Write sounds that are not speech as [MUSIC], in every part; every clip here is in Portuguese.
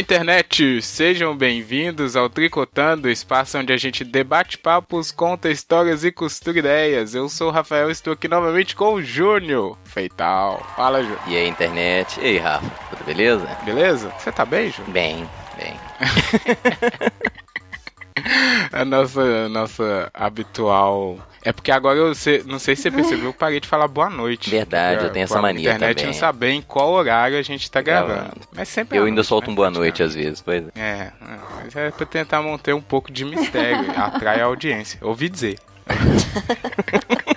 Olá, internet! Sejam bem-vindos ao Tricotando, espaço onde a gente debate papos, conta histórias e costura ideias. Eu sou o Rafael e estou aqui novamente com o Júnior. Feital. Fala, Júnior. E aí, internet? E aí, Rafa? Tudo beleza? Beleza? Você tá bem, Júnior? Bem, bem. [LAUGHS] a nossa, nossa habitual. É porque agora eu sei, não sei se você percebeu, eu parei de falar boa noite. Verdade, eu tenho essa mania internet também. não saber em qual horário a gente tá gravando. Mas sempre Eu à ainda noite, solto né? um boa noite às vezes, pois é. É, mas é pra tentar manter um pouco de mistério, [LAUGHS] atrai a audiência. Ouvi dizer. [LAUGHS]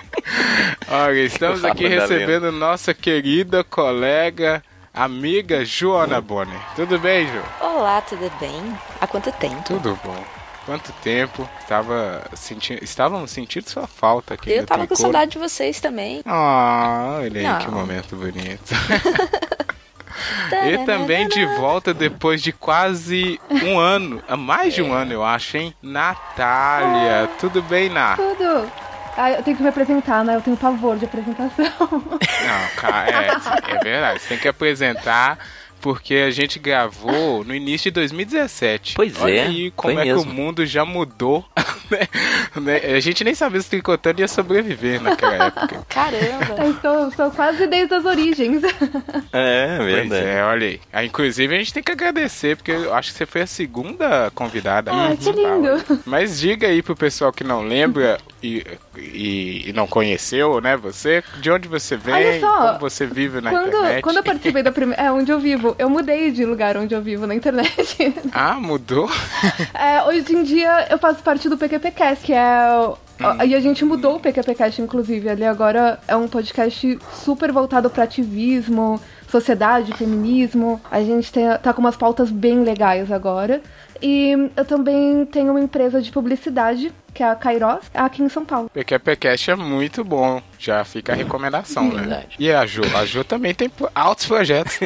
Olha, estamos aqui recebendo nossa querida colega, amiga Joana Bonner. Tudo bem, Ju? Olá, tudo bem? Há quanto tempo? Tudo bom. Quanto tempo? Estava sentindo, estávamos sentindo sua falta aqui. Eu tava com Tricô. saudade de vocês também. Ah, olha aí Não. que momento bonito. [LAUGHS] E também de volta depois de quase um ano, ah, mais de um ano eu acho, hein? Natália, tudo bem, Ná? Tudo. Ah, eu tenho que me apresentar, né? Eu tenho pavor de apresentação. Não, cara, é, é verdade, você tem que apresentar porque a gente gravou no início de 2017. Pois Olha é, aí como foi é que mesmo. o mundo já mudou. [LAUGHS] né? Né? A gente nem sabia se o Tricotando ia sobreviver naquela época. [LAUGHS] Caramba! Eu estou, estou quase desde as origens. É, Pois verdade. é, olha aí. Ah, inclusive, a gente tem que agradecer, porque eu acho que você foi a segunda convidada. Ah, que lindo. Mas diga aí pro pessoal que não lembra e, e, e não conheceu, né, você, de onde você vem, Olha só, como você vive na Quando, internet. quando eu participei da primeira. É, onde eu vivo. Eu mudei de lugar onde eu vivo na internet. [LAUGHS] Ah, mudou? É, hoje em dia eu faço parte do PQPcast, que é. o- E a gente mudou o PQPcast, inclusive. Ele agora é um podcast super voltado para ativismo, sociedade, feminismo. A gente tem, tá com umas pautas bem legais agora. E eu também tenho uma empresa de publicidade, que é a Kairos, aqui em São Paulo. Porque a PQCast é muito bom. Já fica a recomendação, né? Verdade. E a Ju? A Ju também tem pro- altos projetos. [LAUGHS]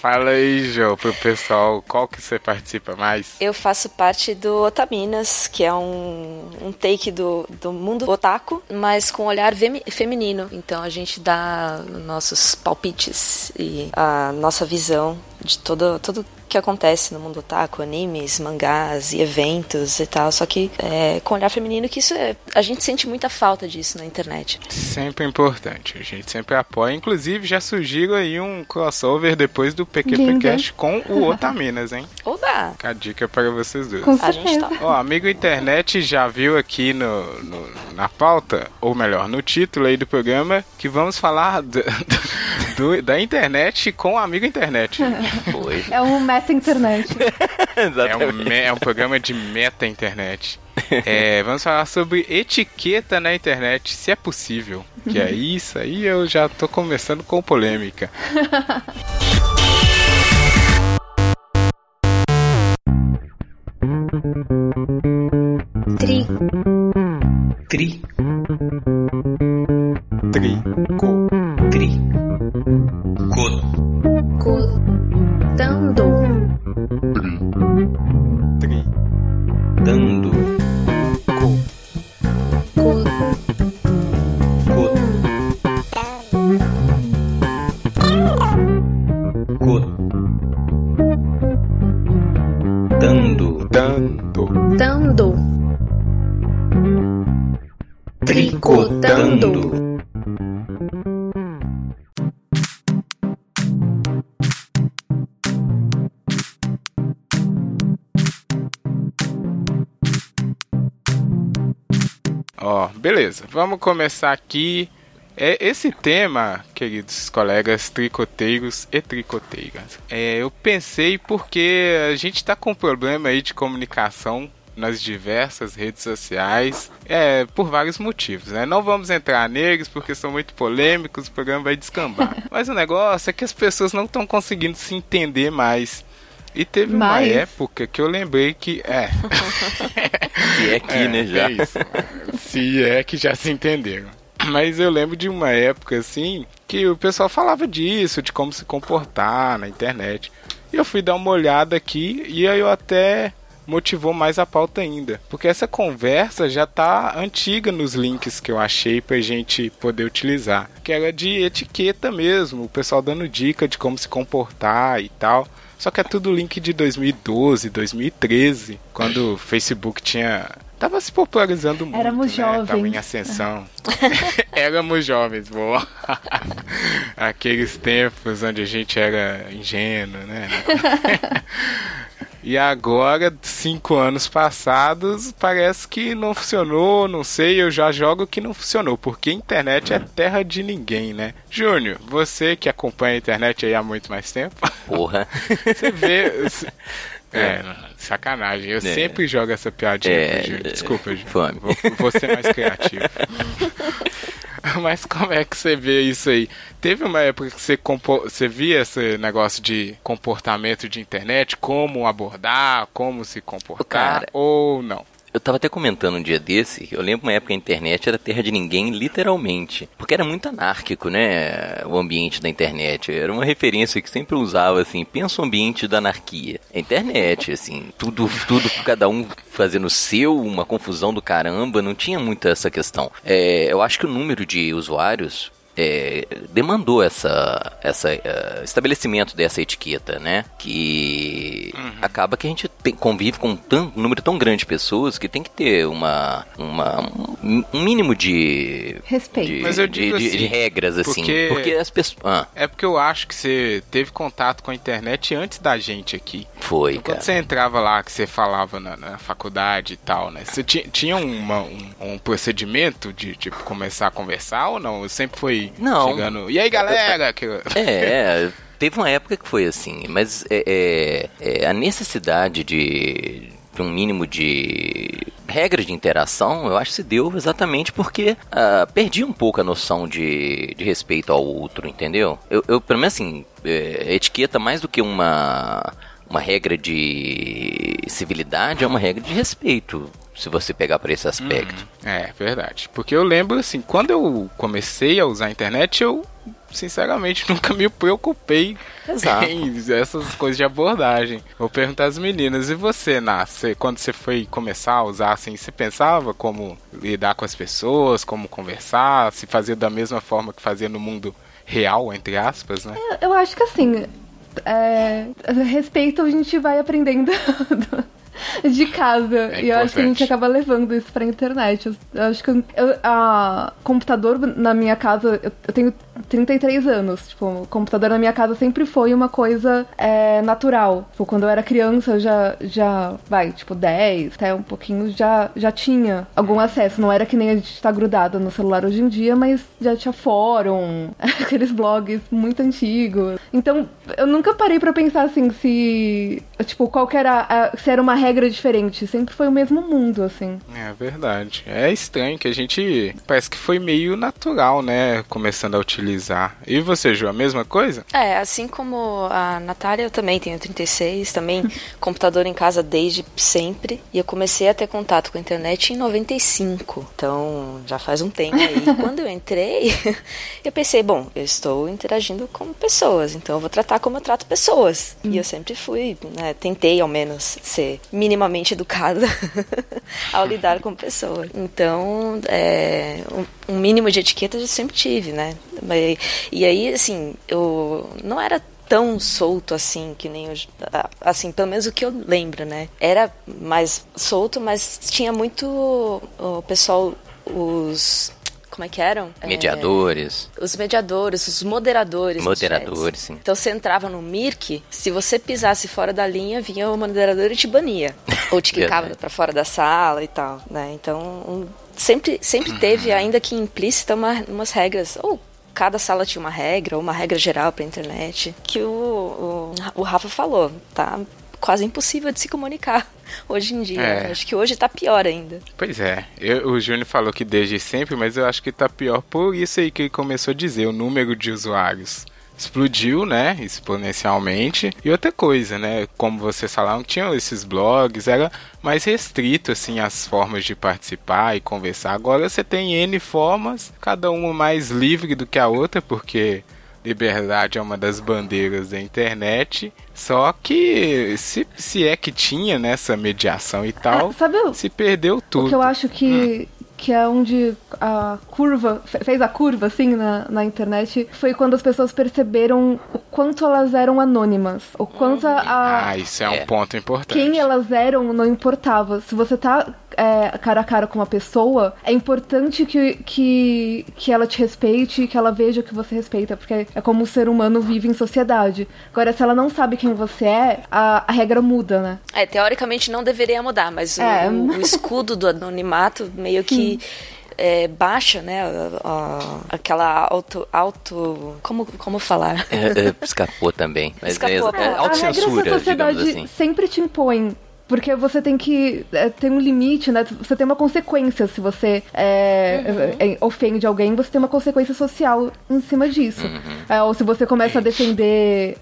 Fala aí, Ju, pro pessoal, qual que você participa mais? Eu faço parte do Otaminas, que é um, um take do, do mundo otaku, mas com olhar feminino. Então a gente dá nossos palpites e a nossa visão de todo, tudo que acontece no mundo otaku, animes, mangás e eventos e tal. Só que é, com olhar feminino, que isso é, a gente sente muita falta disso na internet. Sempre importante, a gente sempre apoia. Inclusive, já surgiu aí um crossover depois do. PQPcast com o Otaminas, hein? Oba! Fica a dica para vocês dois. Com A gente tá. Ó, amigo internet já viu aqui no, no- na pauta, ou melhor, no título aí do programa, que vamos falar do- do- da internet com o amigo internet. Foi. [LAUGHS] É um meta internet. É um, é um programa de meta-internet. É, vamos falar sobre etiqueta na internet, se é possível. Que é isso aí, eu já tô começando com polêmica. Tri, Tri, Trico. tri, Vamos começar aqui. É, esse tema, queridos colegas tricoteiros e tricoteiras, é, eu pensei porque a gente tá com um problema aí de comunicação nas diversas redes sociais, é, por vários motivos, né? Não vamos entrar neles porque são muito polêmicos, o programa vai descambar. [LAUGHS] Mas o negócio é que as pessoas não estão conseguindo se entender mais. E teve uma Mais? época que eu lembrei que. É. [LAUGHS] E é aqui, né, já. É isso. Se é que já se entenderam. Mas eu lembro de uma época assim que o pessoal falava disso, de como se comportar na internet. E eu fui dar uma olhada aqui e aí eu até motivou mais a pauta ainda. Porque essa conversa já tá antiga nos links que eu achei pra gente poder utilizar. Que era de etiqueta mesmo, o pessoal dando dica de como se comportar e tal. Só que é tudo link de 2012, 2013, quando o Facebook tinha Tava se popularizando muito, Éramos né? Tava jovens. em ascensão. [LAUGHS] Éramos jovens, boa. [LAUGHS] Aqueles tempos onde a gente era ingênuo, né? [LAUGHS] E agora, cinco anos passados, parece que não funcionou, não sei, eu já jogo que não funcionou, porque a internet é terra de ninguém, né? Júnior, você que acompanha a internet aí há muito mais tempo, Porra. [LAUGHS] você vê... É, sacanagem. Eu É. sempre jogo essa piadinha É, é, Desculpa, Júnior. fome. Vou, vou ser mais criativo. [LAUGHS] [LAUGHS] Mas como é que você vê isso aí? Teve uma época que você, compo- você via esse negócio de comportamento de internet, como abordar, como se comportar, Cara, ou não? Eu tava até comentando um dia desse, eu lembro uma época a internet era terra de ninguém, literalmente. Porque era muito anárquico, né? O ambiente da internet. Era uma referência que sempre usava, assim, pensa o ambiente da anarquia. A internet, assim, tudo, tudo, cada um fazendo o seu, uma confusão do caramba, não tinha muito essa questão. É, eu acho que o número de usuários é, demandou essa, essa eh, estabelecimento dessa etiqueta, né? Que acaba que a gente tem- convive com um, um número tão grande de pessoas que tem que ter uma, uma um, mínimo de Respeito. de, Mas eu de- digo de- assim, de regras assim, porque- porque as pessoas ah, É porque eu acho que você teve contato com a internet antes da gente aqui. foi Quando cara. você entrava lá, que você falava na, na faculdade e tal, né? Você ti- tinha uma- um, um procedimento de, tipo, começar a conversar ou não? Sempre foi Não. chegando... E aí, galera? Que... É, teve uma época que foi assim, mas é, é- é, a necessidade de, de um mínimo de regras de interação, eu acho que se deu exatamente porque ah, perdi um pouco a noção de, de respeito ao outro, entendeu? Eu, eu pelo menos assim, é, etiqueta mais do que uma uma regra de civilidade é uma regra de respeito, se você pegar por esse aspecto. É, verdade. Porque eu lembro, assim, quando eu comecei a usar a internet, eu, sinceramente, [LAUGHS] nunca me preocupei Exato. em essas coisas de abordagem. Vou perguntar às meninas, e você, você- quando você foi começar a usar, assim, você pensava como lidar com as pessoas, como conversar, se fazer da mesma forma que fazia no mundo real, entre aspas, né? Eu acho que assim, é, respeito a gente vai aprendendo [LAUGHS] [LAUGHS] de casa. É e eu acho que a gente acaba levando isso pra internet. Eu, eu acho que eu, a computador na minha casa, eu, tenho 33 anos. Tipo, o computador na minha casa sempre foi uma coisa é, natural. Tipo, quando eu era criança, eu já, já, vai, tipo, 10, até um pouquinho, já, já tinha algum acesso. Não era que nem a gente tá grudada no celular hoje em dia, mas já tinha fórum, [LAUGHS] aqueles blogs muito antigos. Então, eu nunca parei pra pensar assim, se, tipo, qual que era, a- se era uma regra diferente. Sempre foi o mesmo mundo, assim. É verdade. É estranho que a gente. Parece que foi meio natural, né? Começando a utilizar. E você, Ju, a mesma coisa? É, assim como a Natália, eu também tenho 36, também [LAUGHS] computador em casa desde sempre. E eu comecei a ter contato com a internet em 95. Então, já faz um tempo aí. [LAUGHS] Quando eu entrei, [LAUGHS] eu pensei, bom, eu estou interagindo com pessoas, então eu vou tratar como eu trato pessoas. E eu sempre fui, né, tentei ao menos ser minimamente educada [LAUGHS] ao lidar com pessoas. Então, é, um, mínimo de etiqueta eu sempre tive, né? Mas- E aí, assim, eu não era tão solto assim que nem hoje, assim, pelo menos o que eu lembro, né? Era mais solto, mas tinha muito o pessoal, os como é que eram? É, Mediadores, os mediadores, os moderadores. Moderadores, sim. Então você entrava no Mirk, se você pisasse fora da linha, vinha o moderador e te bania. [LAUGHS] Ou te quicava Verdade. pra fora da sala e tal, né? Então, um- sempre, sempre teve, ainda que implícita, uma, umas regras. Ou cada sala tinha uma regra, ou uma regra geral pra internet. Que o, o, o Rafa falou, tá quase impossível de se comunicar [LAUGHS] hoje em dia. É. Acho que hoje tá pior ainda. Pois é, eu- o Júnior falou que desde sempre, mas eu acho que tá pior por isso aí que ele começou a dizer, o número de usuários explodiu, né, exponencialmente. E outra coisa, né, como vocês falaram, tinham esses blogs, era mais restrito, assim, as formas de participar e conversar. Agora você tem N formas, cada uma mais livre do que a outra, porque liberdade é uma das bandeiras da internet. Só que se, se é que tinha nessa mediação e tal, É, sabe o- se perdeu tudo. O que eu acho que, que é onde a curva, fe- fez a curva, assim, na, na internet, foi quando as pessoas perceberam o quanto elas eram anônimas. O quanto a, a- Ah, isso é, um É. ponto importante. quem elas eram não importava. Se você tá é, cara a cara com uma pessoa, é importante que, que, que ela te respeite, que ela veja que você respeita, porque é como o ser humano vive em sociedade. Agora, se ela não sabe quem você é, a, a regra muda, né? É, teoricamente não deveria mudar, mas o, É. o- o escudo do anonimato meio que é, baixa, né? a- a- aquela auto. auto como, como falar? É, é, escapou também. Mas Escapou, é, é pô. a regra autocensura, da sociedade digamos assim. sempre te impõe. Porque você tem que é, ter um limite, né? Você tem uma consequência se você é, é, é, ofende alguém, você tem uma consequência social em cima disso. É, ou se você começa a defender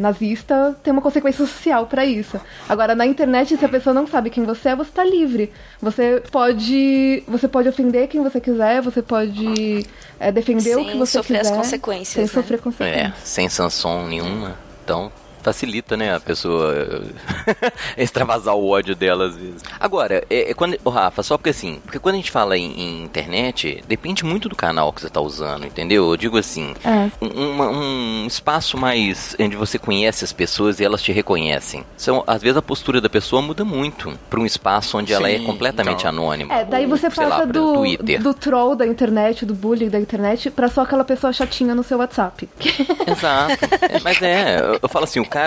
nazista, tem uma consequência social pra isso. Agora, na internet, se a pessoa não sabe quem você é, você tá livre. Você pode, você pode ofender quem você quiser, você pode defender o Sem que você sofrer as quiser. consequências, Sem né? sofrer É, consequências. sem sanção nenhuma. Então, facilita, né, a pessoa [LAUGHS] extravasar o ódio dela às vezes. Agora, é, é quando, ô, Rafa, só porque assim, porque quando a gente fala em, em internet, depende muito do canal que você tá usando, entendeu? Eu digo assim, É. um, um espaço mais onde você conhece as pessoas e elas te reconhecem. Então, às vezes a postura da pessoa muda muito para um espaço onde ela é Sim, completamente então. anônima. É, daí ou, você lá, passa por do, Twitter. do troll da internet, do bullying da internet, pra só aquela pessoa chatinha no seu WhatsApp. [LAUGHS] Exato. É, mas é, eu, eu falo assim, o cara,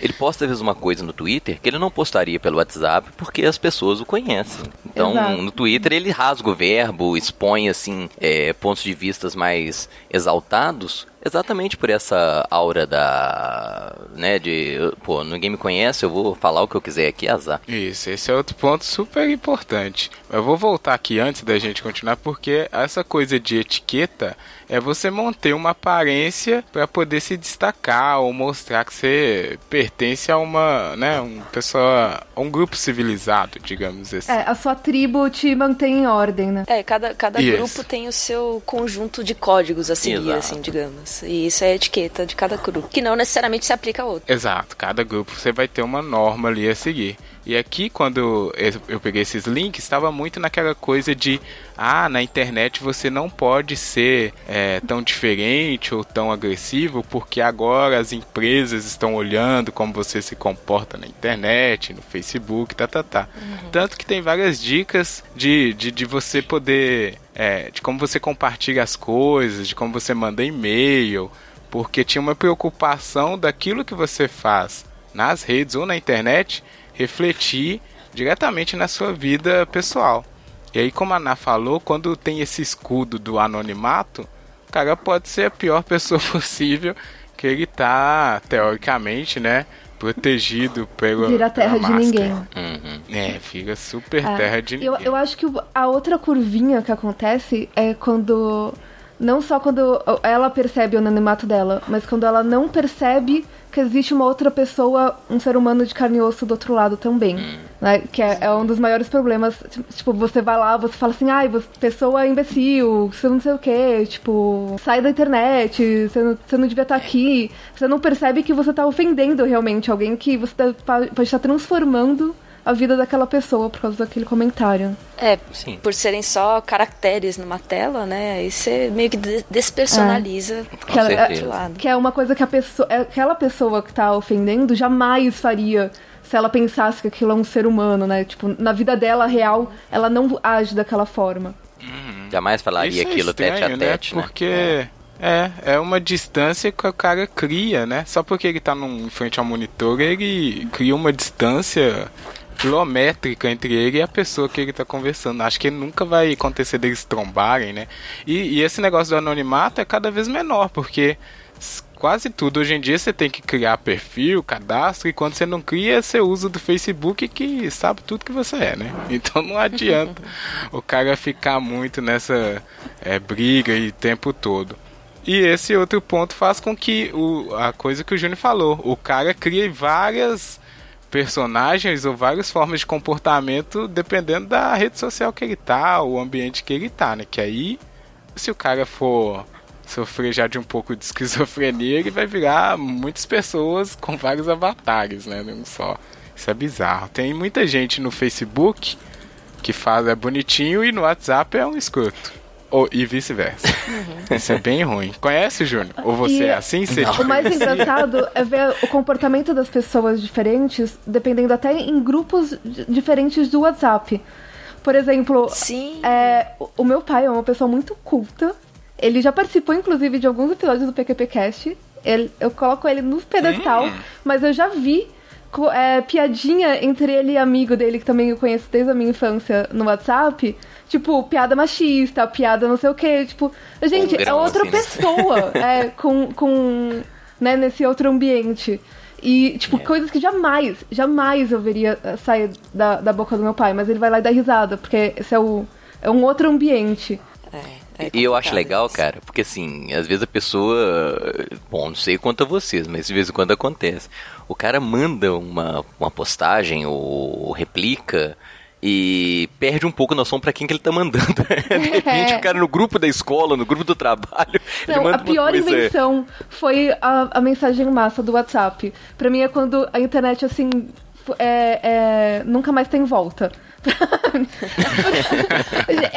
ele posta às vezes uma coisa no Twitter que ele não postaria pelo WhatsApp porque as pessoas o conhecem. Então, Exato. no Twitter ele rasga o verbo, expõe assim é, pontos de vistas mais exaltados. Exatamente por essa aura da. né, de. Pô, ninguém me conhece, eu vou falar o que eu quiser aqui, azar. Isso, esse é outro ponto super importante. Eu vou voltar aqui antes da gente continuar, porque essa coisa de etiqueta é você manter uma aparência para poder se destacar ou mostrar que você pertence a uma, né, um pessoa, a um grupo civilizado, digamos assim. É, a sua tribo te mantém em ordem, né? É, cada, cada Isso. grupo tem o seu conjunto de códigos a seguir, Exato. assim, digamos. E isso é a etiqueta de cada grupo, que não necessariamente se aplica a outro. Exato, cada grupo você vai ter uma norma ali a seguir. E aqui, quando eu- peguei esses links, estava muito naquela coisa de: ah, na internet você não pode ser é, tão diferente ou tão agressivo, porque agora as empresas estão olhando como você se comporta na internet, no Facebook, tá, tá, tá. Tanto que tem várias dicas de, de, de você poder. é, de como você compartilha as coisas, de como você manda e-mail porque tinha uma preocupação daquilo que você faz nas redes ou na internet refletir diretamente na sua vida pessoal. E aí, como a Ana falou, quando tem esse escudo do anonimato, o cara pode ser a pior [LAUGHS] pessoa possível, que ele tá, teoricamente, né, protegido pela, Vira terra de ninguém. Uhum. É, fica super É. terra de ninguém. Eu, eu acho que a outra curvinha que acontece é quando. Não só quando ela percebe o anonimato dela, mas quando ela não percebe que existe uma outra pessoa, um ser humano de carne e osso do outro lado também. Né? Que é, é um dos maiores problemas. Tipo, você vai lá, você fala assim, ai, você, pessoa imbecil, você não sei o que, tipo, sai da internet, você não, você não devia estar aqui. Você não percebe que você tá ofendendo realmente alguém que você tá- pode estar transformando a vida daquela pessoa por causa daquele comentário. É, Sim. por serem só caracteres numa tela, né? Aí você meio que de- despersonaliza Com Que ela- lado. Que é uma coisa que a pessoa, é, aquela pessoa que tá ofendendo jamais faria se ela pensasse que aquilo é um ser humano, né? Tipo, na vida dela real, ela não age daquela forma. Jamais falaria Isso é aquilo tete a estranho, tete, né? Porque é, é uma distância que o cara cria, né? Só porque ele tá num, em frente ao monitor, ele cria uma distância quilométrica entre ele e a pessoa que ele tá conversando. Acho que nunca vai acontecer deles trombarem, né? E, e esse negócio do anonimato é cada vez menor, porque quase tudo hoje em dia você tem que criar perfil, cadastro, e quando você não cria, você usa do Facebook que sabe tudo que você é, né? [LAUGHS] Então não adianta o cara ficar muito nessa é, briga e tempo todo. E esse outro ponto faz com que o, a coisa que o Júnior falou, o cara cria várias personagens ou várias formas de comportamento dependendo da rede social que ele tá, o ambiente que ele tá, né? Que aí, se o cara for sofrer já de um pouco de [LAUGHS] esquizofrenia, ele vai virar muitas pessoas com vários avatares, né? Não só. Isso é bizarro. Tem muita gente no Facebook que fala é bonitinho e no WhatsApp é um escroto. Ou, e vice-versa. Isso é bem ruim. Conhece, Júnior? Ou você E- é assim? Você O mais [LAUGHS] engraçado é ver o comportamento das pessoas diferentes, dependendo até em grupos di- diferentes do WhatsApp. Por exemplo, Sim. é, o- meu pai é uma pessoa muito culta. Ele já participou, inclusive, de alguns episódios do PQPcast. Ele, eu coloco ele no pedestal, mas eu já vi é, piadinha entre ele e amigo dele, que também eu conheço desde a minha infância no WhatsApp. Tipo, piada machista, piada não sei o quê. Tipo, gente, é grão, outra assim, né? pessoa [LAUGHS] é, com, com, né, nesse outro ambiente. E, tipo, coisas que jamais, jamais eu veria eh, sair da, da boca do meu pai, mas ele vai lá e dá risada, porque esse é, o, é um outro ambiente. É, é E eu acho legal, isso. cara, porque assim, às vezes a pessoa. Bom, não sei quanto a vocês, mas de vez em quando acontece. O cara manda uma, uma postagem ou replica e perde um pouco a noção pra quem que ele tá mandando. [LAUGHS] De repente, o cara no grupo da escola, no grupo do trabalho, [LAUGHS] Não, a pior coisa. invenção foi a, a mensagem massa do WhatsApp. Pra mim é quando a internet, assim, é, é, nunca mais tem volta. [LAUGHS]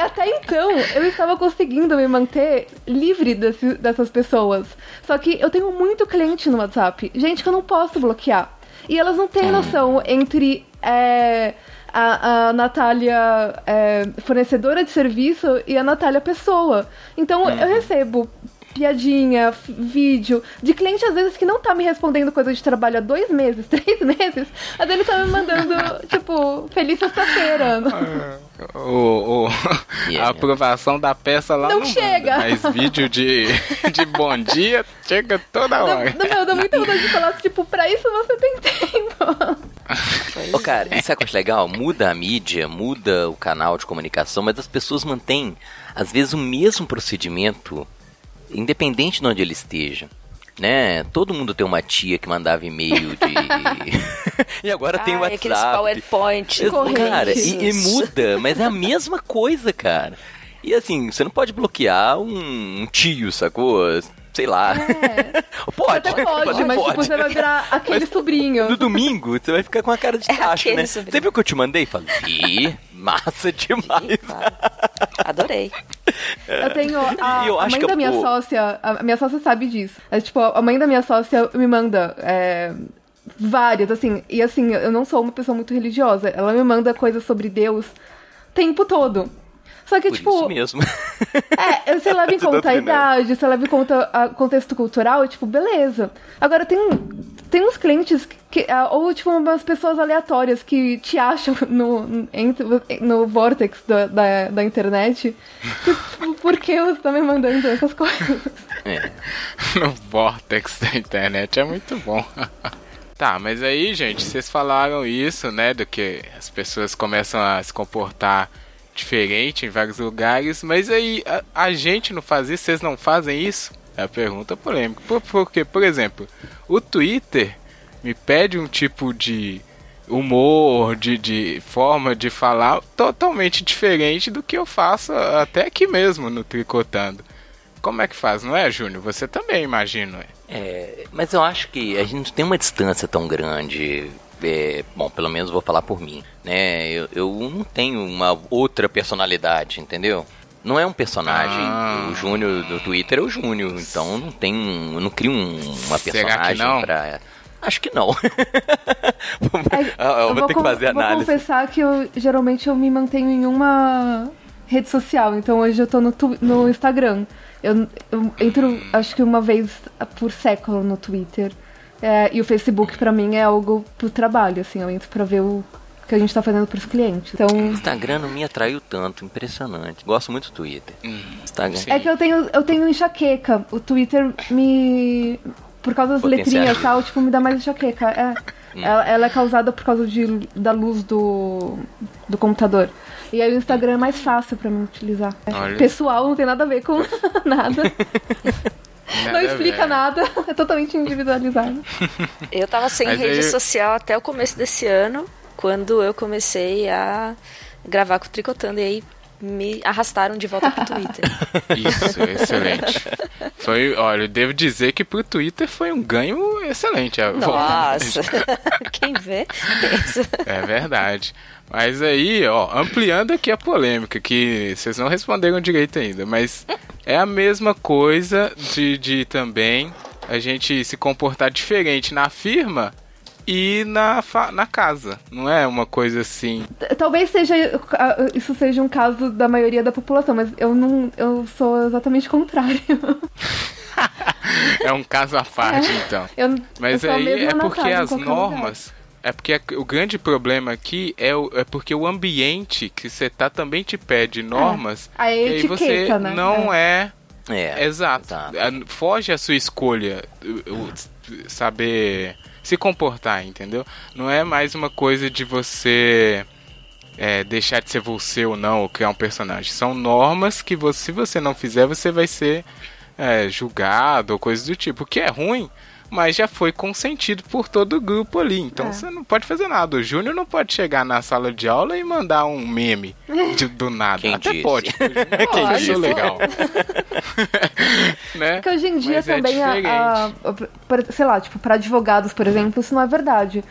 Até então, eu estava conseguindo me manter livre desse- dessas pessoas. Só que eu tenho muito cliente no WhatsApp. Gente que eu não posso bloquear. E elas não têm noção entre é, a, a Natália é, fornecedora de serviço e a Natália pessoa. Então eu recebo piadinha, vídeo, de cliente às vezes que não tá me respondendo coisa de trabalho há dois meses, [LAUGHS] três meses, mas ele tá me mandando, tipo, feliz sexta-feira. O, o- Yeah. [LAUGHS] a aprovação da peça lá Não não, chega. Manda, mas vídeo de, [LAUGHS] de bom dia chega toda hora. Dá, dá, dá muita vontade de falar, tipo, pra isso você tem tempo. Ô, cara, é. isso é eu acho legal? Muda a mídia, muda o canal de comunicação, mas as pessoas mantêm, às vezes, o mesmo procedimento, independente de onde ele esteja. Né? Todo mundo tem uma tia que mandava e-mail de. [LAUGHS] e agora tem o Ai, aqueles WhatsApp. PowerPoint. Cara, e, e muda, mas é a mesma coisa, cara. E assim, você não pode bloquear um, um tio, sacou? Sei lá. [LAUGHS] Pode, Até pode, mas tipo, você vai virar [LAUGHS] aquele sobrinho. no domingo, você vai ficar com a cara de É tacho, aquele né? sobrinho. Você viu o que eu te mandei? Falei, ih, [LAUGHS] massa demais. Claro. Adorei. Eu tenho a, eu a mãe da minha o- sócia, a minha sócia sabe disso. É, tipo, a mãe da minha sócia me manda é, várias, assim, e assim, eu não sou uma pessoa muito religiosa. Ela me manda coisas sobre Deus o tempo todo. Só que, Por tipo, isso mesmo. [LAUGHS] é, você leva em conta a idade, você leva em conta o contexto cultural, tipo, beleza. Agora tem, tem uns clientes que. ah, Ou, tipo, umas pessoas aleatórias que te acham no, no vortex da, da, da internet. Que, tipo, por que você tá me mandando essas coisas? É. no vortex da internet é muito bom. tá, mas aí, gente, vocês falaram isso, né, do que as pessoas começam a se comportar diferente em vários lugares, mas aí a, a gente não faz isso, vocês não fazem isso? É a pergunta polêmica. Por, porque, por exemplo, o Twitter me pede um tipo de humor, de, de forma de falar totalmente diferente do que eu faço até aqui mesmo no Tricotando. Como é que faz, não é, Júnior? Você também, imagino. é? É, mas eu acho que a gente não tem uma distância tão grande. É, bom, pelo menos vou falar por mim, né? Eu, eu não tenho uma outra personalidade, entendeu? Não é um personagem. Ah. O Júnior do Twitter é o Júnior, então não tem um, eu não crio um- uma que personagem não? pra. Acho que não. [LAUGHS] É, Ah, eu vou ter que fazer vou análise. confessar que eu geralmente eu me mantenho em uma rede social. Então hoje eu tô no, tu- no Instagram. Eu, eu entro, acho que uma vez por século no Twitter. É, e o Facebook pra mim é algo pro trabalho, assim. Eu entro pra ver o que a gente tá fazendo pros clientes. Então. Instagram não me atraiu tanto, impressionante. Gosto muito do Twitter. Instagram. sim. É que eu tenho, eu tenho enxaqueca. O Twitter me. Por causa das letrinhas e tal, tipo, me dá mais enxaqueca. É. Ela, ela é causada por causa de, da luz do, do computador. E aí o Instagram é mais fácil pra mim utilizar. É Olha. Pessoal, não tem nada a ver com [LAUGHS] nada. [LAUGHS] não Nada explica ver. nada. [LAUGHS] É totalmente individualizado. Eu tava sem Mas rede aí- social até o começo desse ano, quando eu comecei a gravar com o Tricotando. E aí me arrastaram de volta pro Twitter. [LAUGHS] Isso, excelente. Foi, olha, eu devo dizer que pro Twitter foi um ganho excelente. a volta. Nossa, [LAUGHS] quem vê, pensa. É verdade. Mas aí, ó, ampliando aqui a polêmica, que vocês não responderam direito ainda, mas é a mesma coisa de, de também a gente se comportar diferente na firma e na, na casa. Não é uma coisa assim. Talvez seja ah, isso seja um caso da maioria da população, mas eu não eu sou exatamente o contrário. [LAUGHS] É um caso à parte, [LAUGHS] então. Eu, Mas eu aí é porque as normas. É porque o grande problema aqui é, o- é porque o ambiente que você tá também te pede normas. A que aí você etiqueta, né? não é. É, Exato. exato. A- Foge a sua escolha o- o- saber se comportar, entendeu? Não é mais uma coisa de você é, deixar de ser você ou não, ou criar um personagem. São normas que você, se você não fizer, você vai ser é, julgado ou coisa do tipo. O que é ruim, mas já foi consentido por todo o grupo ali. Então É. você não pode fazer nada. O Júnior não pode chegar na sala de aula e mandar um meme de- do nada. Quem Até disse? pode. [LAUGHS] é Quem disse? legal. [LAUGHS] [LAUGHS] né? Porque hoje em dia Mas é também, a- a, a- sei lá, tipo, para advogados, por exemplo, isso não é verdade.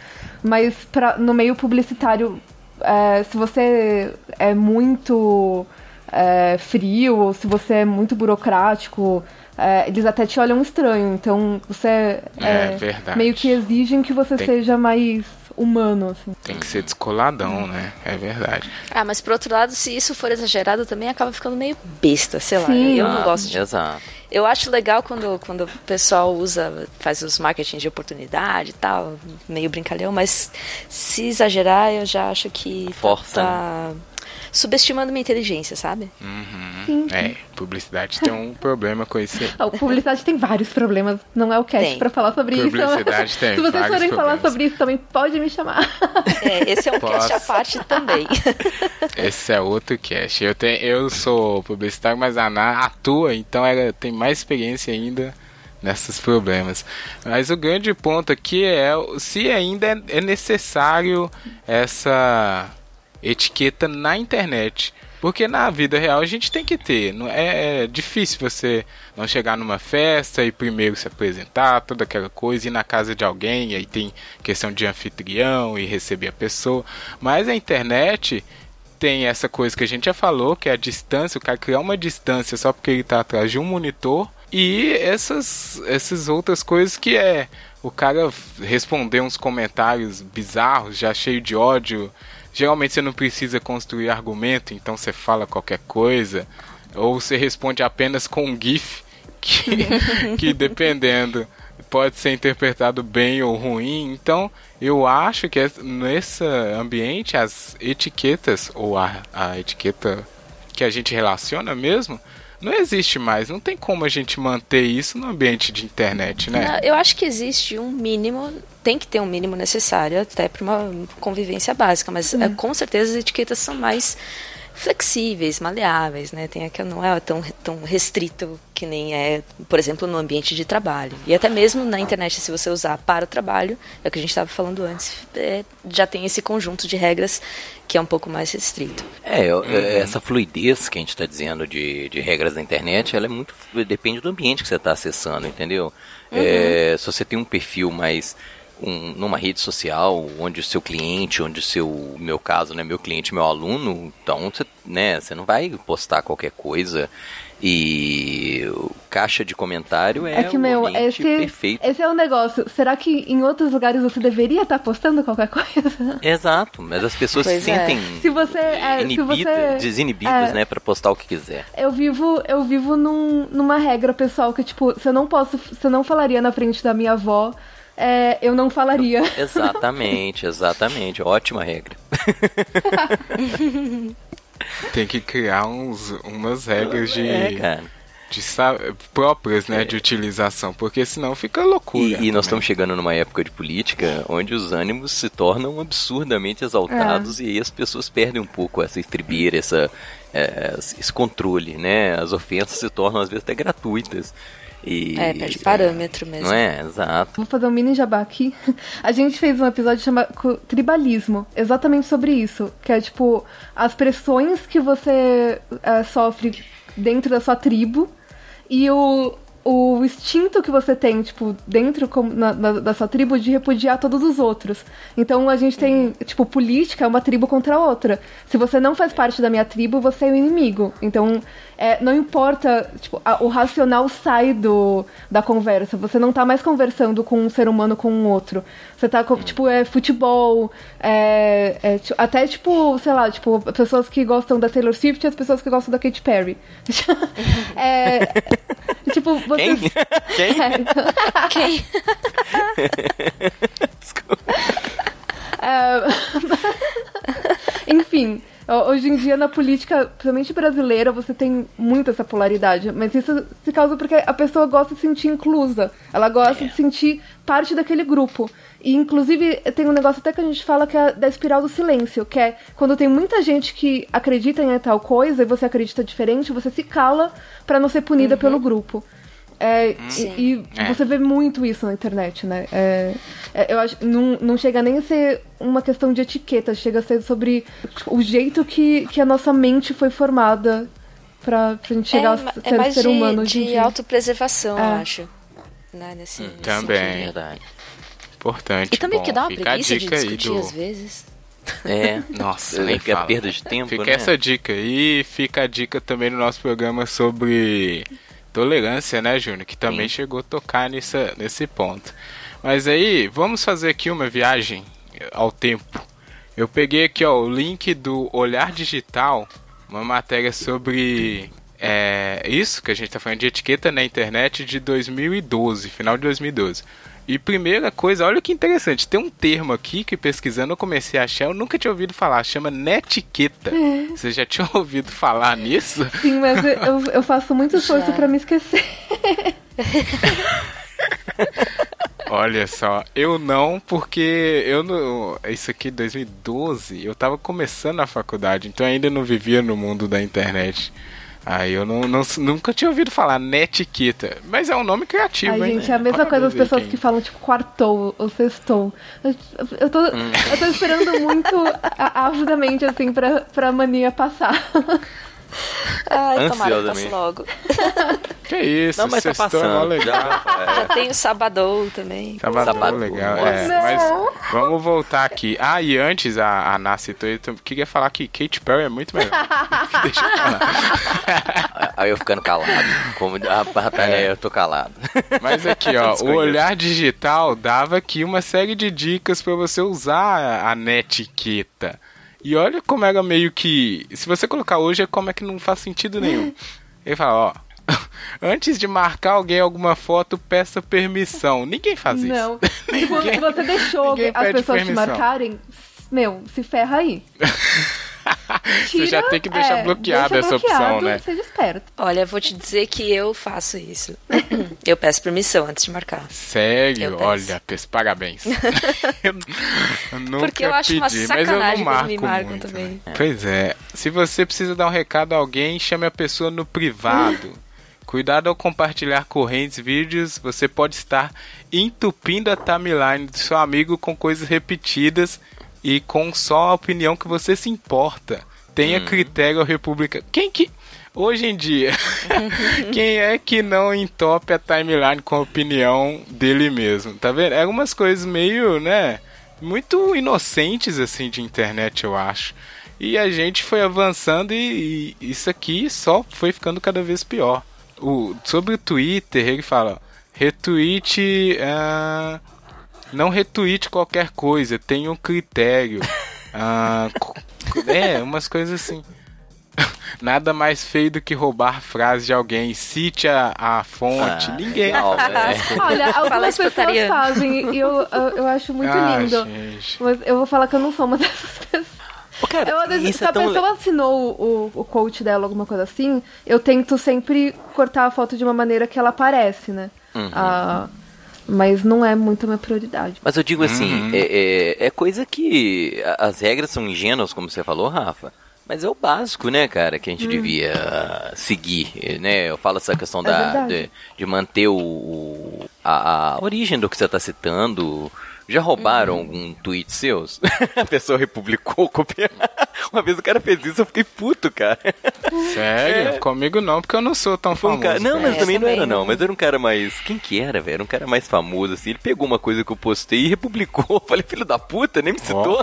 Mas pra, no meio publicitário, é, se você é muito é, frio ou se você é muito burocrático, é, eles até te olham estranho. Então você É, verdade. meio que exigem que você Tem- seja mais humano, assim. Tem que ser descoladão, né? É verdade. Ah, mas por outro lado, se isso for exagerado, também acaba ficando meio besta, sei lá. Sim. Eu não Ah, gosto de Exato. Eu acho legal quando, quando o pessoal usa, faz os marketing de oportunidade e tal, meio brincalhão, mas se exagerar, eu já acho que Força, tá subestimando minha inteligência, sabe? É, publicidade tem um [LAUGHS] problema com isso publicidade tem vários problemas, não é o cast Tem. pra falar sobre isso. Publicidade [LAUGHS] tem Se vocês forem falar sobre isso também, pode me chamar. É, esse é um cast à Posso. parte também. [LAUGHS] Esse é outro cast. Eu, tenho, eu sou publicitário, mas a Ana atua, então ela tem mais experiência ainda nesses problemas. Mas o grande ponto aqui é se ainda é necessário essa etiqueta na internet. Porque na vida real a gente tem que ter. É, é difícil você não chegar numa festa e primeiro se apresentar, toda aquela coisa, ir na casa de alguém, aí tem questão de anfitrião e receber a pessoa. Mas a internet tem essa coisa que a gente já falou, que é a distância, o cara criar uma distância só porque ele tá atrás de um monitor. E essas, essas outras coisas que é o cara responder uns comentários bizarros, já cheio de ódio. Geralmente você não precisa construir argumento, então você fala qualquer coisa. Ou você responde apenas com um GIF que, [LAUGHS] que dependendo pode ser interpretado bem ou ruim. Então, eu acho que es- nesse ambiente as etiquetas ou a, a etiqueta que a gente relaciona mesmo não existe mais. Não tem como a gente manter isso no ambiente de internet, né? Não, Eu acho que existe um mínimo, tem que ter um mínimo necessário até para uma convivência básica, mas é, com certeza as etiquetas são mais flexíveis, maleáveis, né? Tem aquela não é tão tão restrito que nem é, por exemplo, no ambiente de trabalho. E até mesmo na internet, se você usar para o trabalho, é o que a gente estava falando antes, é, já tem esse conjunto de regras que é um pouco mais restrito. É, eu- essa fluidez que a gente está dizendo de, de regras da internet, ela é muito. depende do ambiente que você está acessando, entendeu? É, se você tem um perfil mais. Um- numa rede social, onde o seu cliente, onde o seu, meu caso, né, meu cliente, meu aluno, então você, né, você não vai postar qualquer coisa e o caixa de comentário é, É que, meu, ambiente esse, perfeito. esse é o negócio. Será que em outros lugares você deveria estar postando qualquer [LAUGHS] coisa? Exato, mas as pessoas Pois se é. sentem Se você- é, se você- desinibidos, é. né, para postar o que quiser. Eu vivo, eu vivo num- numa regra pessoal que, tipo, se eu não posso, se eu não falaria na frente da minha avó, é, eu não falaria. [LAUGHS] Exatamente, exatamente. Ótima regra. [LAUGHS] Tem que criar uns, umas regras de, É, cara. de próprias, né, de utilização, porque senão fica loucura. E, e nós também. estamos chegando numa época de política onde os ânimos se tornam absurdamente exaltados e aí as pessoas perdem um pouco essa estribeira, essa, é, esse controle, né? As ofensas se tornam às vezes até gratuitas. E, É, perde parâmetro mesmo. Não é? Exato. Vou fazer um mini jabá aqui. [LAUGHS] A gente fez um episódio chamado Tribalismo, exatamente sobre isso. Que é tipo, as pressões que você eh, sofre dentro da sua tribo e o, o instinto que você tem, tipo, dentro na- na- da sua tribo de repudiar todos os outros. Então a gente tem, tipo, política é uma tribo contra a outra. Se você não faz parte da minha tribo, você é o inimigo. Então, é, não importa, tipo, a- o racional sai do, da conversa. Você não tá mais conversando com um ser humano com um outro. Você tá, com, tipo, é futebol, é, é, até, tipo, sei lá, tipo, pessoas que gostam da Taylor Swift e as pessoas que gostam da Katy Perry. [LAUGHS] é, tipo, você... Quem? Quem? [LAUGHS] [LAUGHS] Quem? [LAUGHS] É, Enfim, ho- hoje em dia na política, principalmente brasileira, você tem muito essa polaridade. Mas isso se causa porque a pessoa gosta de se sentir inclusa. Ela gosta de sentir parte daquele grupo. E inclusive tem um negócio até que a gente fala que é da espiral do silêncio, que é quando tem muita gente que acredita em tal coisa e você acredita diferente, você se cala pra não ser punida pelo grupo. É, e e É. você vê muito isso na internet, né? É, é, eu acho não, não chega nem a ser uma questão de etiqueta, chega a ser sobre o jeito que, que a nossa mente foi formada pra, pra gente chegar é, a ser é mais ser de, humano de dia. autopreservação, É. eu acho. Né, nesse, nesse Também. sentido. Verdade. Importante. E também Bom, que dá uma preguiça de discutir do... às vezes. É. [LAUGHS] Nossa, nem que é fala. perda de tempo, Fica né? essa dica aí, fica a dica também no nosso programa sobre tolerância, né, Júnior? Que também Sim. chegou a tocar nessa, nesse ponto. Mas aí, vamos fazer aqui uma viagem ao tempo. Eu peguei aqui ó, o link do Olhar Digital, uma matéria sobre é, isso que a gente tá falando de etiqueta na internet de 2012, final de 2012. E primeira coisa, olha que interessante, tem um termo aqui que pesquisando eu comecei a achar, eu nunca tinha ouvido falar, chama netiqueta. Você já tinha [LAUGHS] ouvido falar nisso? Sim, mas eu- eu, faço muito esforço pra me esquecer. [LAUGHS] Olha só, eu não, porque eu não. Isso aqui 2012, eu tava começando a faculdade, então eu ainda não vivia no mundo da internet. Aí eu não, não- nunca tinha ouvido falar netiqueta. Mas é um nome criativo, Ai, hein? gente, é a mesma coisa das pessoas quem- que falam, tipo, quartou ou sextou. Eu, eu, tô, Hum. eu tô esperando muito avidamente, assim, pra, pra mania passar. [LAUGHS] Ai, tomara que logo. [LAUGHS] Que isso, Não, mas tá é passando. legal. Já, Já tem o Sabadou também. Tava Sabado, legal, é, mas vamos voltar aqui. Ah, e antes a, a citou, eu queria falar que Katy Perry é muito melhor. [LAUGHS] Deixa eu falar. Aí eu ficando calado. Como a batalha, É. eu tô calado. Mas aqui, ó, [LAUGHS] o olhar digital dava aqui uma série de dicas pra você usar a netiqueta. E olha como era meio que. Se você colocar hoje, é como é que não faz sentido nenhum. [LAUGHS] Ele fala, ó. [LAUGHS] Antes de marcar alguém alguma foto, peça permissão. Ninguém faz isso. Não. [LAUGHS] Ninguém- se você deixou as pessoas te permissão. marcarem, meu, se ferra aí. [LAUGHS] Você já tem que deixar é, bloqueada deixa essa opção, né? Seja esperto. Olha, eu vou te dizer que eu faço isso. eu peço permissão antes de marcar. Sério? Olha, peço parabéns. [LAUGHS] eu, nunca Porque eu acho pedi, uma mas eu não sacanagem me marcam muito, também. né? Pois é. Se você precisa dar um recado a alguém, chame a pessoa no privado. Cuidado ao compartilhar correntes, vídeos, você pode estar entupindo a timeline do seu amigo com coisas repetidas e com só a opinião que você se importa. Tenha critério república. Quem que hoje em dia [LAUGHS] quem é que não entope a timeline com a opinião dele mesmo? Tá vendo? É umas coisas meio, né, muito inocentes assim de internet, eu acho. E a gente foi avançando e, e isso aqui só foi ficando cada vez pior. O, sobre o Twitter, ele fala: retweet. ah, não retweet qualquer coisa, tenha um critério. [LAUGHS] Ah, é, umas coisas assim. [LAUGHS] Nada mais feio do que roubar frase de alguém. Cite a, a fonte. Ah, Ninguém. faz né? Olha, algumas pessoas fazem e eu, eu, eu acho muito Ah, lindo. gente. Mas eu vou falar que eu não sou uma [LAUGHS] dessas pessoas. Cara, Eu, às vezes, isso se é a tão... pessoa assinou o, o coach dela, alguma coisa assim, eu tento sempre cortar a foto de uma maneira que ela aparece, né? Uhum. Ah, mas não é muito a minha prioridade. Mas eu digo assim, Uhum. é, é, é coisa que as regras são ingênuas, como você falou, Rafa. Mas é o básico, né, cara, que a gente devia seguir, né? Eu falo essa questão da, verdade. de, de manter o, o- a, a origem do que você está citando. Já roubaram algum tweet seus? [LAUGHS] a pessoa republicou, copiou. [LAUGHS] Uma vez o cara fez isso, eu fiquei puto, cara. Sério? Comigo não, porque eu não sou tão Foi um famoso. cara- Não, mas É, também não também era não. não. Mas era um cara mais. Quem que era, velho? Era um cara mais famoso, assim. Ele pegou uma coisa que eu postei e republicou. Eu [LAUGHS] Falei, filho da puta, nem me citou.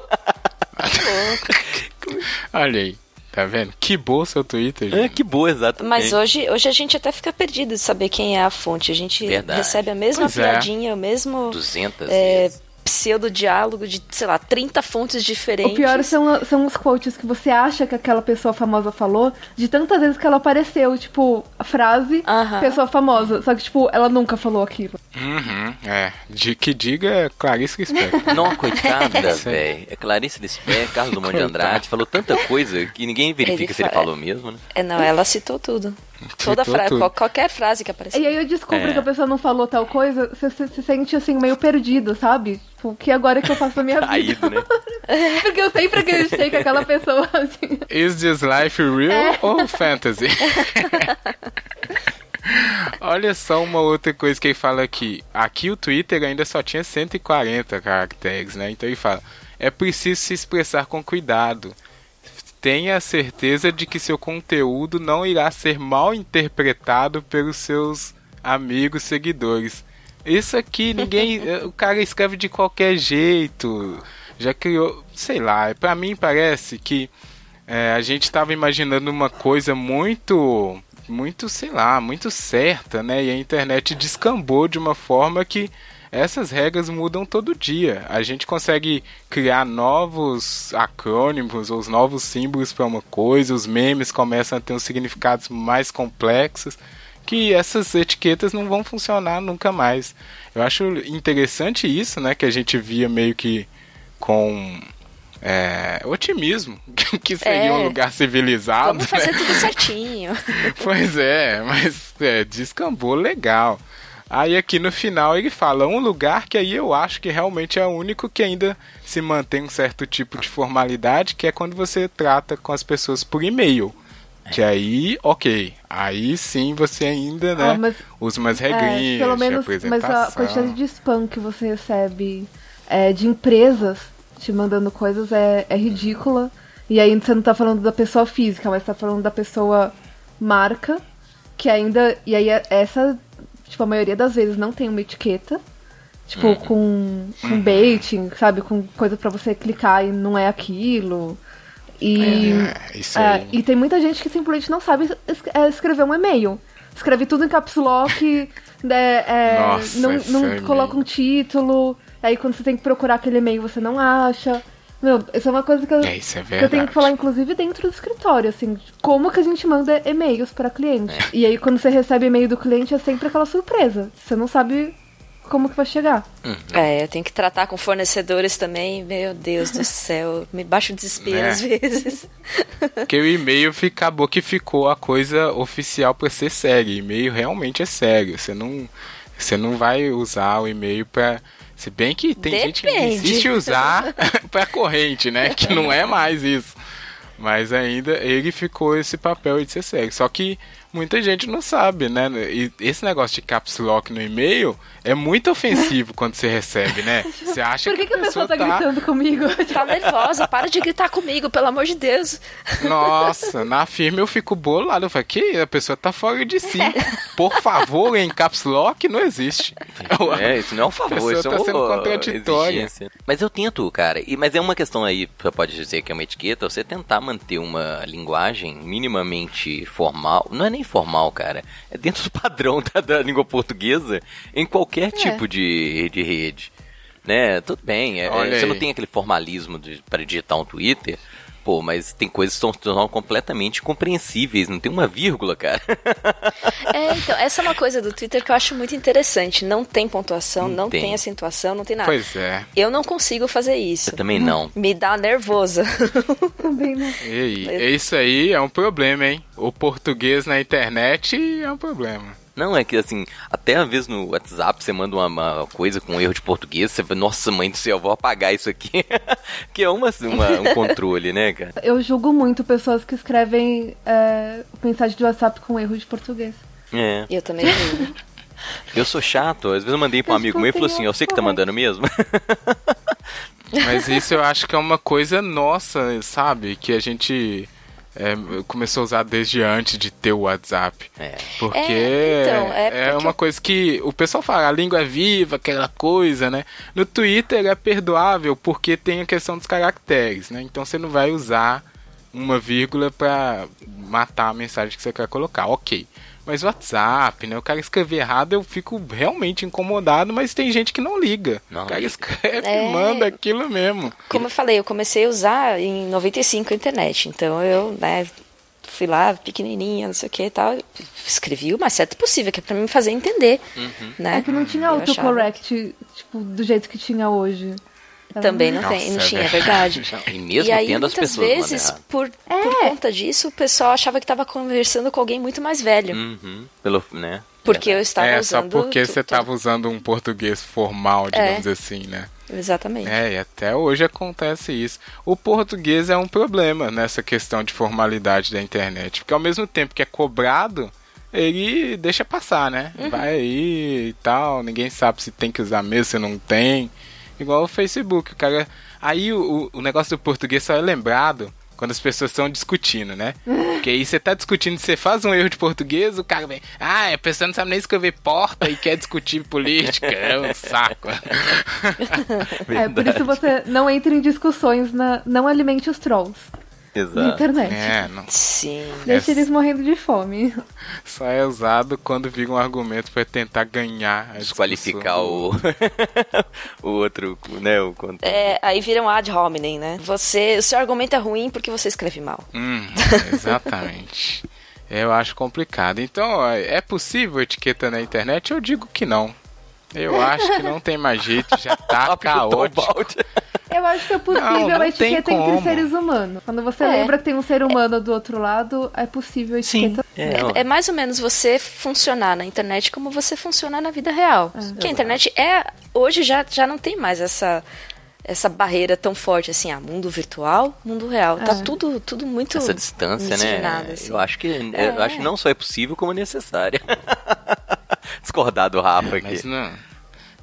Olha aí, tá vendo? Que boa seu Twitter, É, gente. que boa, exatamente. Mas hoje, hoje a gente até fica perdido de saber quem é a fonte. A gente Verdade. recebe a mesma Pois é. piadinha, o mesmo 200 é, vezes. Pseudo-diálogo de, sei lá, 30 fontes diferentes. O pior são, são os quotes que você acha que aquela pessoa famosa falou, de tantas vezes que ela apareceu, tipo, a frase, Aham. pessoa famosa. Só que, tipo, ela nunca falou aquilo. Uhum, é. De que diga é Clarice Lispector. [LAUGHS] Não, coitada, velho. É Clarice Lispector, Carlos Drummond de [LAUGHS] Andrade. Falou tanta coisa que ninguém verifica Ele se ele fa- falou mesmo, né? É, não, ela citou tudo. Toda frase, qualquer frase que apareceu. E aí eu descubro É. que a pessoa não falou tal coisa, você se, se sente, assim, meio perdido, sabe? Tipo, que agora que eu faço na minha [LAUGHS] vida? Caído, né? [LAUGHS] Porque eu sempre acreditei que aquela pessoa, [LAUGHS] assim... Is this life real ou fantasy? Olha só uma outra coisa que ele fala aqui. Aqui o Twitter ainda só tinha 140 caracteres, né? Então ele fala: é preciso se expressar com cuidado. Tenha a certeza de que seu conteúdo não irá ser mal interpretado pelos seus amigos seguidores. Isso aqui ninguém, [LAUGHS] o cara escreve de qualquer jeito. Já criou, sei lá, pra mim parece que é, a gente estava imaginando uma coisa muito, muito, sei lá, muito certa, né? E a internet descambou de uma forma que essas regras mudam todo dia. A gente consegue criar novos acrônimos ou os novos símbolos para uma coisa, os memes começam a ter uns significados mais complexos, que essas etiquetas não vão funcionar nunca mais. Eu acho interessante isso, né? Que a gente via meio que com é, otimismo, [LAUGHS] que seria É. um lugar civilizado. Vamos fazer né? tudo certinho. [LAUGHS] Pois é, mas é, descambou legal. Aí aqui no final ele fala um lugar que aí eu acho que realmente é o único que ainda se mantém um certo tipo de formalidade, que é quando você trata com as pessoas por e-mail. Que aí, ok. Aí sim você ainda, né, Ah, mas- usa umas É, regrinhas pelo de menos, mas a quantidade de spam que você recebe é, de empresas te mandando coisas é, é ridícula. E aí você não tá falando da pessoa física, mas tá falando da pessoa marca, que ainda. E aí é- essa, tipo, a maioria das vezes não tem uma etiqueta. Tipo, Uhum. com, com baiting, sabe? Com coisa pra você clicar e não é aquilo. E. É, isso É, aí. e tem muita gente que simplesmente não sabe é, escrever um e-mail. Escreve tudo em caps lock, [LAUGHS] né, é, Nossa, não, não coloca um título, aí quando você tem que procurar aquele e-mail você não acha. Meu, isso é uma coisa que eu, É, isso é que eu tenho que falar, inclusive, dentro do escritório, assim, como que a gente manda e-mails para cliente. É. E aí quando você recebe e-mail do cliente é sempre aquela surpresa. Você não sabe como que vai chegar. É, eu tenho que tratar com fornecedores também. Meu Deus do céu, me baixa o desespero Né? às vezes. [LAUGHS] Porque o e-mail fica, acabou que ficou a coisa oficial para ser sério. E-mail realmente é sério. Você não, você não vai usar o e-mail para. Se bem que tem gente que Depende. insiste usar [LAUGHS] para corrente, né? Que não é mais isso. Mas ainda ele ficou esse papel de ser sério. Só que muita gente não sabe, né? E esse negócio de caps lock no e-mail é muito ofensivo [LAUGHS] quando você recebe, né? Você acha Por que, que a pessoa tá gritando comigo? [LAUGHS] Tá nervosa, para de gritar comigo, pelo amor de Deus. Nossa, na firma eu fico bolado. Eu falo, que a pessoa tá fora de si. Por favor, em caps lock não existe. É, isso não é um favor, pessoa isso é tá uma sendo contraditória. exigência. Mas eu tento, cara. E, mas é uma questão aí, você pode dizer que é uma etiqueta, você tentar manter uma linguagem minimamente formal. Não é nem formal, cara. É dentro do padrão da, da língua portuguesa em qualquer tipo de, de rede. Né? Tudo bem. é- você não tem aquele formalismo de, para digitar um Twitter. Pô, mas tem coisas que são, completamente compreensíveis, não tem uma vírgula, cara. É, então, essa é uma coisa do Twitter que eu acho muito interessante. Não tem pontuação, não tem. tem acentuação, não tem nada. Pois é. Eu não consigo fazer isso. Eu também não. Me dá nervosa. [LAUGHS] Também não. E isso aí é um problema, hein? O português na internet é um problema. Não, é que assim, até às vezes no WhatsApp você manda uma, uma coisa com um erro de português, você fala, nossa mãe do céu, vou apagar isso aqui. [LAUGHS] que é uma, uma- um controle, né, cara? Eu julgo muito pessoas que escrevem é, mensagem de WhatsApp com erro de português. É. Eu também vi. Eu sou chato, às vezes eu mandei pra um amigo meu e falou assim, eu sei que tá mandando mesmo. [LAUGHS] Mas isso eu acho que é uma coisa nossa, sabe? Que a gente é, começou a usar desde antes de ter o WhatsApp. É. Porque É, então, é é porque- uma coisa que o pessoal fala, a língua é viva, aquela coisa, né? No Twitter é perdoável porque tem a questão dos caracteres, né? Então você não vai usar uma vírgula pra matar a mensagem que você quer colocar, ok. Mas o WhatsApp, né? O cara escrever errado, eu fico realmente incomodado, mas tem gente que não liga. Não o cara escreve É. e manda aquilo mesmo. Como eu falei, eu comecei a usar em 95 a internet. Então eu, né, fui lá, pequenininha, não sei o que e tal. Escrevi o mais certo possível, que é pra me fazer entender. Né? É que não tinha autocorrect, tipo, do jeito que tinha hoje. Também não, Nossa, tem, não é tinha, é verdade. verdade. [LAUGHS] E mesmo e aí, tendo as muitas pessoas vezes, por, por conta disso, o pessoal achava que estava conversando com alguém muito mais velho. Uhum. Pelo, né? Porque eu estava é, só usando. porque tu- você tu- tava usando um português formal, É. digamos assim, né? Exatamente. É, e até hoje acontece isso. O português é um problema nessa questão de formalidade da internet, porque ao mesmo tempo que é cobrado, ele deixa passar, né? Uhum. Vai aí e tal, ninguém sabe se tem que usar mesmo, se não tem. Igual o Facebook, o cara. Aí o, o- negócio do português só é lembrado quando as pessoas estão discutindo, né? Porque aí você tá discutindo, você faz um erro de português, o cara vem, ah, a pessoa não sabe nem escrever porta e quer discutir política, é um saco. É, por isso você não entra em discussões, na, não alimente os trolls na Exato. internet. É, não. Sim. Deixa É- eles morrendo de fome. Só é usado quando vira um argumento pra tentar ganhar a Desqualificar o, [LAUGHS] o outro, né? O. É, aí vira um ad hominem, né? Você, o seu argumento é ruim porque você escreve mal. Hum, exatamente. [LAUGHS] Eu acho complicado. Então, é possível etiqueta na internet? Eu digo que não. Eu acho que não tem mais jeito, já [LAUGHS] tá caótico. Eu acho que é possível Não, não a etiqueta tem entre seres humanos. Quando você É. lembra que tem um ser humano do outro lado, é possível a etiqueta. É, ó. É, é mais ou menos você funcionar na internet como você funciona na vida real. Que a internet é. Hoje já, já não tem mais essa. Essa barreira tão forte assim, ah, mundo virtual, mundo real. Tá É. tudo, tudo muito Essa distância, né? assim. Eu acho que É. eu acho que não só é possível como necessária. [LAUGHS] Discordar do Rafa aqui. Mas não,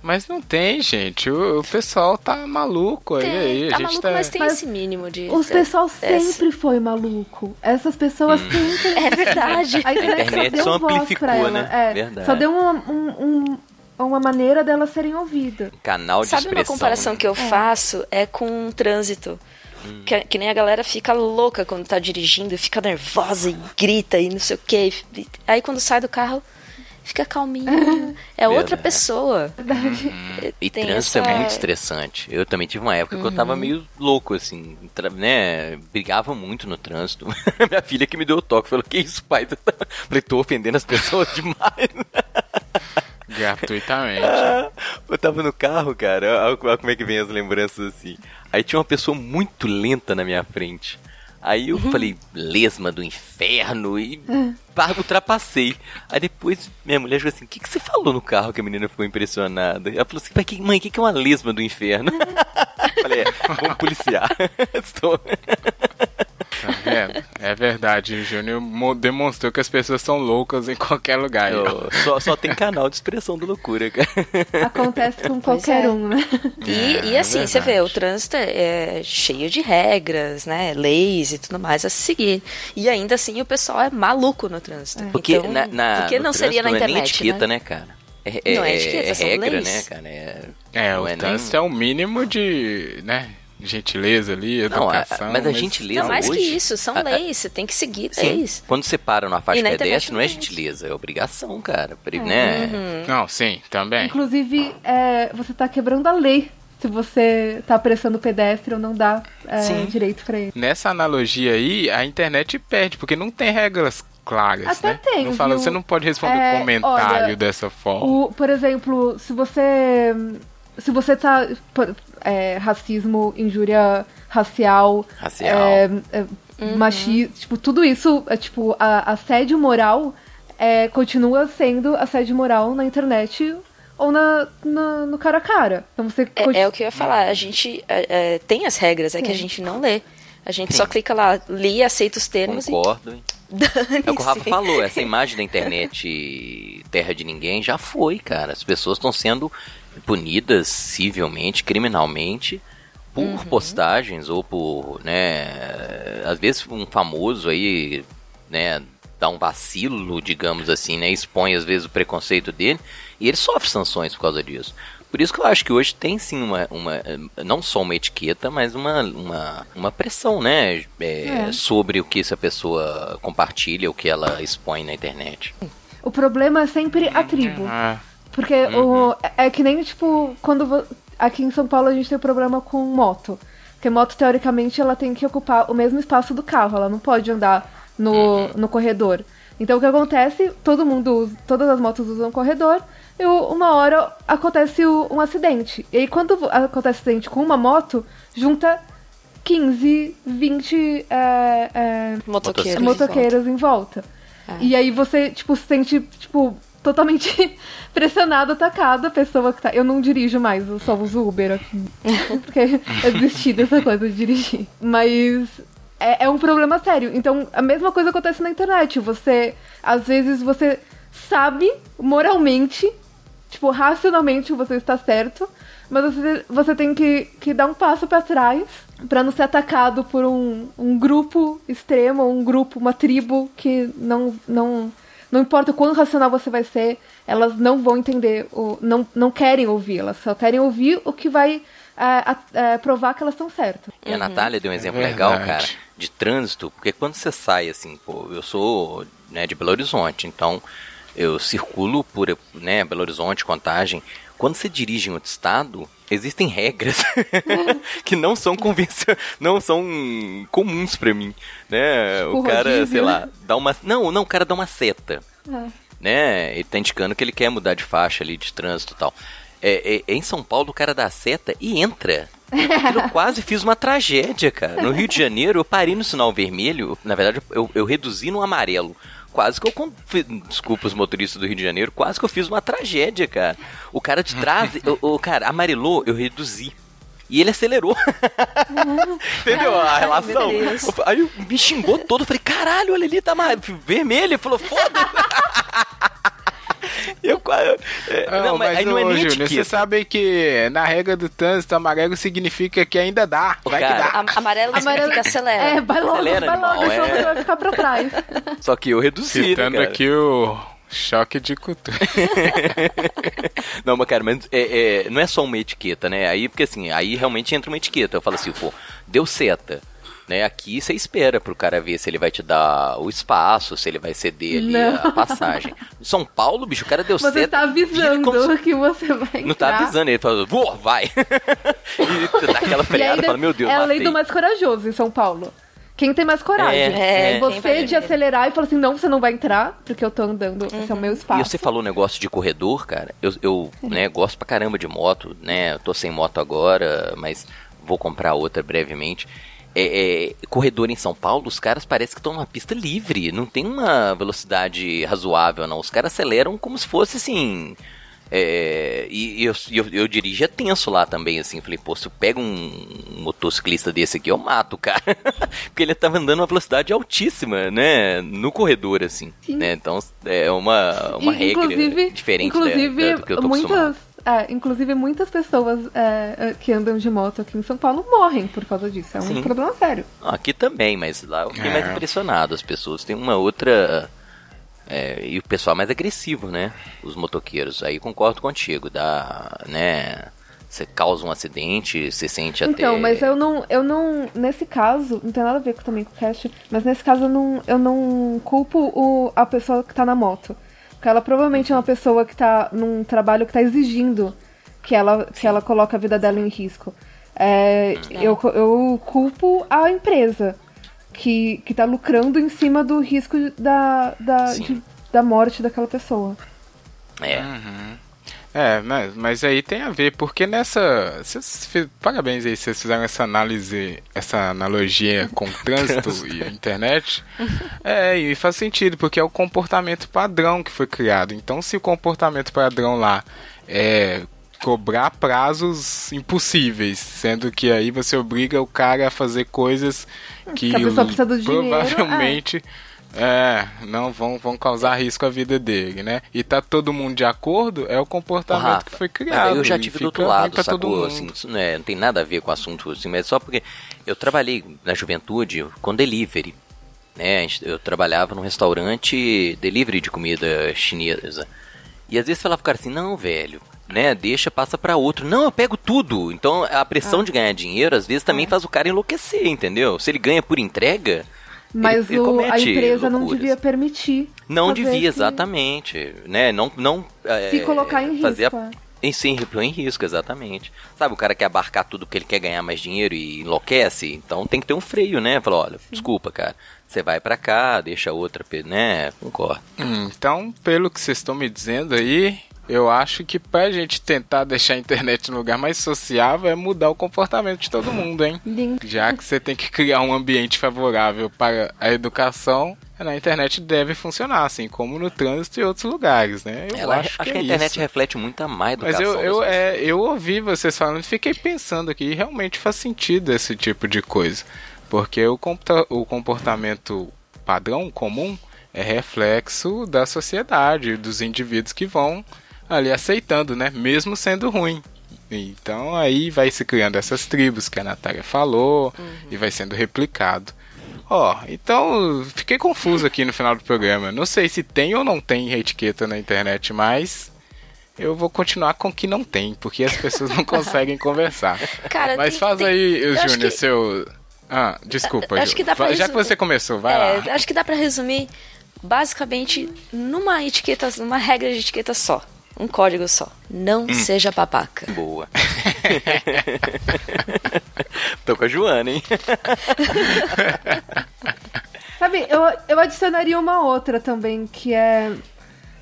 mas não tem, gente. O, o pessoal tá maluco aí. Tem, aí. tá a gente maluco, tá... mas tem Mas esse mínimo de. Os é- pessoal é- sempre foi maluco. Essas pessoas sempre. [LAUGHS] É verdade. A internet, internet só deu só voz amplificou, né? É, Verdade. Só deu uma, um- um- uma maneira delas serem ouvidas. Canal de Sabe uma expressão. comparação né? que eu faço? É com o trânsito. Que, que nem a galera fica louca quando tá dirigindo, fica nervosa e grita e não sei o que. Aí quando sai do carro, fica calminho. [LAUGHS] É outra Verdade. pessoa. E [LAUGHS] Tem trânsito é essa- muito estressante. Eu também tive uma época que eu tava meio louco, assim, né? Brigava muito no trânsito. [LAUGHS] Minha filha que me deu o toque falou: Que isso, pai? Falei: Tô ofendendo as pessoas demais. Gratuitamente. [LAUGHS] Eu tava no carro, cara. Olha olha como é que vem as lembranças assim. Aí tinha uma pessoa muito lenta na minha frente. Aí eu falei, lesma do inferno, e pá, ultrapassei. Aí depois minha mulher falou assim: O que, que você falou no carro que a menina ficou impressionada? Ela falou assim: "Pai, que- Mãe, o que, que é uma lesma do inferno? [LAUGHS] falei: é, Vamos policiar. [LAUGHS] Estou. Vendo? É verdade. O Júnior mo- demonstrou que as pessoas são loucas em qualquer lugar. Eu- só, só tem canal de expressão do loucura, cara. Acontece com qualquer é. um, né? E, É, e assim, é você vê, o trânsito é é cheio de regras, né? Leis e tudo mais a se seguir. E ainda assim o pessoal é maluco no trânsito. Porque Então, na, na, por que no não seria na trânsito não é nem internet? etiqueta, né? né, cara? É, Não é é- etiqueta, é são regra, leis. né, cara? É, É, o é nem- trânsito é o mínimo de, né, gentileza ali, Não, a- educação. mas a gentileza Não, mais que hoje- isso, são a- a- leis, você tem que seguir Sim. leis. Quando você para numa faixa pedestre, não é não tem gentileza, é obrigação, cara. Pra- Né? Uhum. Não, sim, também. Inclusive, é, você tá quebrando a lei se você tá apressando o pedestre ou não dá é, direito pra ele. Nessa analogia aí, a internet perde, porque não tem regras claras, Até né? tem, não fala, viu? você não pode responder É, comentário olha, dessa forma. O, por exemplo, se você. Se você tá. é, racismo, injúria racial, Racial. é, é, machismo, tipo, tudo isso, é, tipo, a, assédio moral é, continua sendo assédio moral na internet ou na, na- no cara a cara. Então você É, é o que eu ia falar. A gente é, é, tem as regras, é que a gente não lê. A gente só clica lá, li, aceita os termos Concordo. e É o que o Rafa falou, essa imagem da internet terra de ninguém já foi, cara. As pessoas estão sendo punidas civilmente, criminalmente, por Uhum. postagens ou por, né, às vezes um famoso aí, né, dá um vacilo, digamos assim, né, expõe às vezes o preconceito dele e ele sofre sanções por causa disso. Por isso que eu acho que hoje tem sim uma, uma não só uma etiqueta, mas uma, uma, uma pressão, né? é, É. Sobre o que essa pessoa compartilha, o que ela expõe na internet. O problema é sempre a tribo. Ah, Porque o, é que nem, tipo, quando aqui em São Paulo a gente tem problema com moto. Porque moto, teoricamente, ela tem que ocupar o mesmo espaço do carro, ela não pode andar no, no corredor. Então o que acontece? Todo mundo, usa- todas as motos usam o corredor, e uma hora acontece um acidente. E aí quando acontece acidente com uma moto, junta 15, 20 é, é, motoqueiros. motoqueiros em volta. É. E aí você, tipo, se sente, tipo, totalmente [LAUGHS] pressionado, atacado, a pessoa que tá. Eu não dirijo mais, eu só uso Uber aqui. [LAUGHS] Porque eu desisti dessa coisa de dirigir. Mas é, é um problema sério. Então, a mesma coisa acontece na internet. Você, às vezes, você sabe moralmente, tipo, racionalmente você está certo, mas você, você tem que, que dar um passo pra trás pra não ser atacado por um, um grupo extremo, um grupo, uma tribo que não, não, não importa o quão racional você vai ser, elas não vão entender, o, não, não querem ouvir, elas só querem ouvir o que vai é, a- é, provar que elas estão certas. E a Natália deu um exemplo É legal, cara, de trânsito, porque quando você sai assim, pô, eu sou né, de Belo Horizonte, então eu circulo por né, Belo Horizonte, Contagem. Quando você dirige em outro estado, existem regras [LAUGHS] que não são convencio... não são comuns pra mim, né? O Tipo cara, rodízio, sei né? lá, dá uma não, não, o cara dá uma seta É. né? Ele tá indicando que ele quer mudar de faixa ali de trânsito e tal. É, é- em São Paulo, o cara dá a seta e entra. Eu [LAUGHS] quase fiz uma tragédia, cara. No Rio de Janeiro, eu parei no sinal vermelho. Na verdade, eu, eu reduzi no amarelo. Quase que eu. Desculpa os motoristas do Rio de Janeiro, quase que eu fiz uma tragédia, cara. O cara de trás, [LAUGHS] o, o cara amarelou, eu reduzi. E ele acelerou. [LAUGHS] Entendeu a relação? Aí me xingou todo. Eu falei, caralho, olha ali, tá vermelho. Ele falou, foda [LAUGHS] [LAUGHS] Eu quase. é, Não, não, mas, mas, aí não é nem Júnior, você sabe que na regra do trânsito, amarelo significa que ainda dá. Vai Cara, que dá. A- Amarelo significa acelera. É, vai logo, Acelera, vai logo, animal, senão é. você vai ficar pra trás. [LAUGHS] Só que eu reduzi, né, Citando aqui o choque de cultura. [LAUGHS] Não, mas cara, mas é, é, não é só uma etiqueta, né? Aí, porque assim, aí realmente entra uma etiqueta. Eu falo assim, pô, deu seta. Né, aqui você espera pro cara ver se ele vai te dar o espaço, se ele vai ceder ali Não. a passagem. [LAUGHS] Em São Paulo, bicho, o cara deu Você seta. tá avisando como que você vai Não tá entrar. avisando, ele fala, vou, vai. [LAUGHS] e você dá aquela E freada e fala, meu Deus, é a lei matei. do mais corajoso em São Paulo. Quem tem mais coragem? É, é. Você Quem vai de acelerar e falar assim, não, você não vai entrar, porque eu tô andando, esse é o meu E espaço. você falou um negócio de corredor, cara. Eu, eu né, gosto pra caramba de moto, né? Eu tô sem moto agora, mas vou comprar outra brevemente. É, é, corredor em São Paulo, os caras parecem que estão numa pista livre, não tem uma velocidade razoável, não. Os caras aceleram como se fosse assim. é, e eu, eu, eu dirigia tenso lá também, assim. Falei, pô, se eu pego um motociclista desse aqui, eu mato o [LAUGHS] cara. Porque ele tava andando uma velocidade altíssima, né? No corredor, assim. Sim. Né? Então é uma, uma E, regra diferente da- inclusive, da- do que eu tô acostumado. É, inclusive muitas pessoas é, é, que andam de moto aqui em São Paulo morrem por causa disso. É um Sim. problema sério. Aqui também, mas lá eu fiquei É. mais impressionado. As pessoas têm uma outra. é, e o pessoal mais agressivo, né? Os motoqueiros. Aí concordo contigo. Dá, né? Você causa um acidente, você sente até. Então, mas eu não, eu não, nesse caso, não tem nada a ver com- também com o cast, mas nesse caso eu não, eu não culpo o, a pessoa que tá na moto. Porque ela provavelmente é uma pessoa que tá num trabalho que tá exigindo que ela, que ela coloque a vida dela em risco. É, eu, eu culpo a empresa que, que tá lucrando em cima do risco da, da, de- da morte daquela pessoa. É. É, mas, mas aí tem a ver, porque nessa. Fi- parabéns aí, vocês fizeram essa análise, essa analogia com o [LAUGHS] trânsito e a internet. [LAUGHS] É, e faz sentido, porque é o comportamento padrão que foi criado. Então, se o comportamento padrão lá é cobrar prazos impossíveis, sendo que aí você obriga o cara a fazer coisas que Que a pessoa precisa do dinheiro, provavelmente é, não vão, vão causar risco à vida dele, né? E tá todo mundo de acordo, é o comportamento Rafa, que foi criado. Eu já tive do outro lado, pra todo sacou? mundo. Assim, isso não, é- não tem nada a ver com o assunto, assim, mas só porque eu trabalhei na juventude com delivery. Né? Eu trabalhava num restaurante delivery de comida chinesa. E às vezes falava pro cara assim, não, velho, né? Deixa, passa pra outro. Não, eu pego tudo. Então a pressão Ah. de ganhar dinheiro, às vezes, também faz o cara enlouquecer, entendeu? Se ele ganha por entrega. Mas ele, ele o- a empresa não loucuras. devia permitir. Não devia, esse- exatamente. Né? Não, não, Se é, colocar em fazer risco. a- é. em sim, em risco, exatamente. Sabe, o cara quer abarcar tudo porque ele quer ganhar mais dinheiro e enlouquece, então tem que ter um freio, né? Falar, olha, desculpa, cara, você vai pra cá, deixa outra, né? Concordo. Hum, Então, pelo que vocês estão me dizendo aí, eu acho que pra gente tentar deixar a internet um lugar mais sociável é mudar o comportamento de todo mundo, hein? Já que você tem que criar um ambiente favorável para a educação, na internet deve funcionar, assim como no trânsito e outros lugares, né? Eu Ela, acho, acho, que, que, é a internet isso. reflete muito a má Mas educação. eu, das eu, pessoas. é, eu ouvi vocês falando e fiquei pensando aqui, e realmente faz sentido esse tipo de coisa. Porque o, o comportamento padrão comum é reflexo da sociedade, dos indivíduos que vão ali aceitando, né? Mesmo sendo ruim. Então aí vai se criando essas tribos que a Natália falou e vai sendo replicado. Ó, então fiquei confuso aqui no final do programa. Não sei se tem ou não tem etiqueta na internet, mas eu vou continuar com que não tem, porque as pessoas não [LAUGHS] conseguem conversar. Cara, Mas tem- faz tem- aí, Júnior, que- seu. Ah, desculpa, Acho Ju. que dá pra Já que resumir. você começou, vai É, lá. acho que dá pra resumir basicamente numa etiqueta, numa regra de etiqueta só. Um código só. Não Hum. seja babaca. Boa. [LAUGHS] Tô com a Joana, hein? [LAUGHS] Sabe, eu, eu adicionaria uma outra também, que é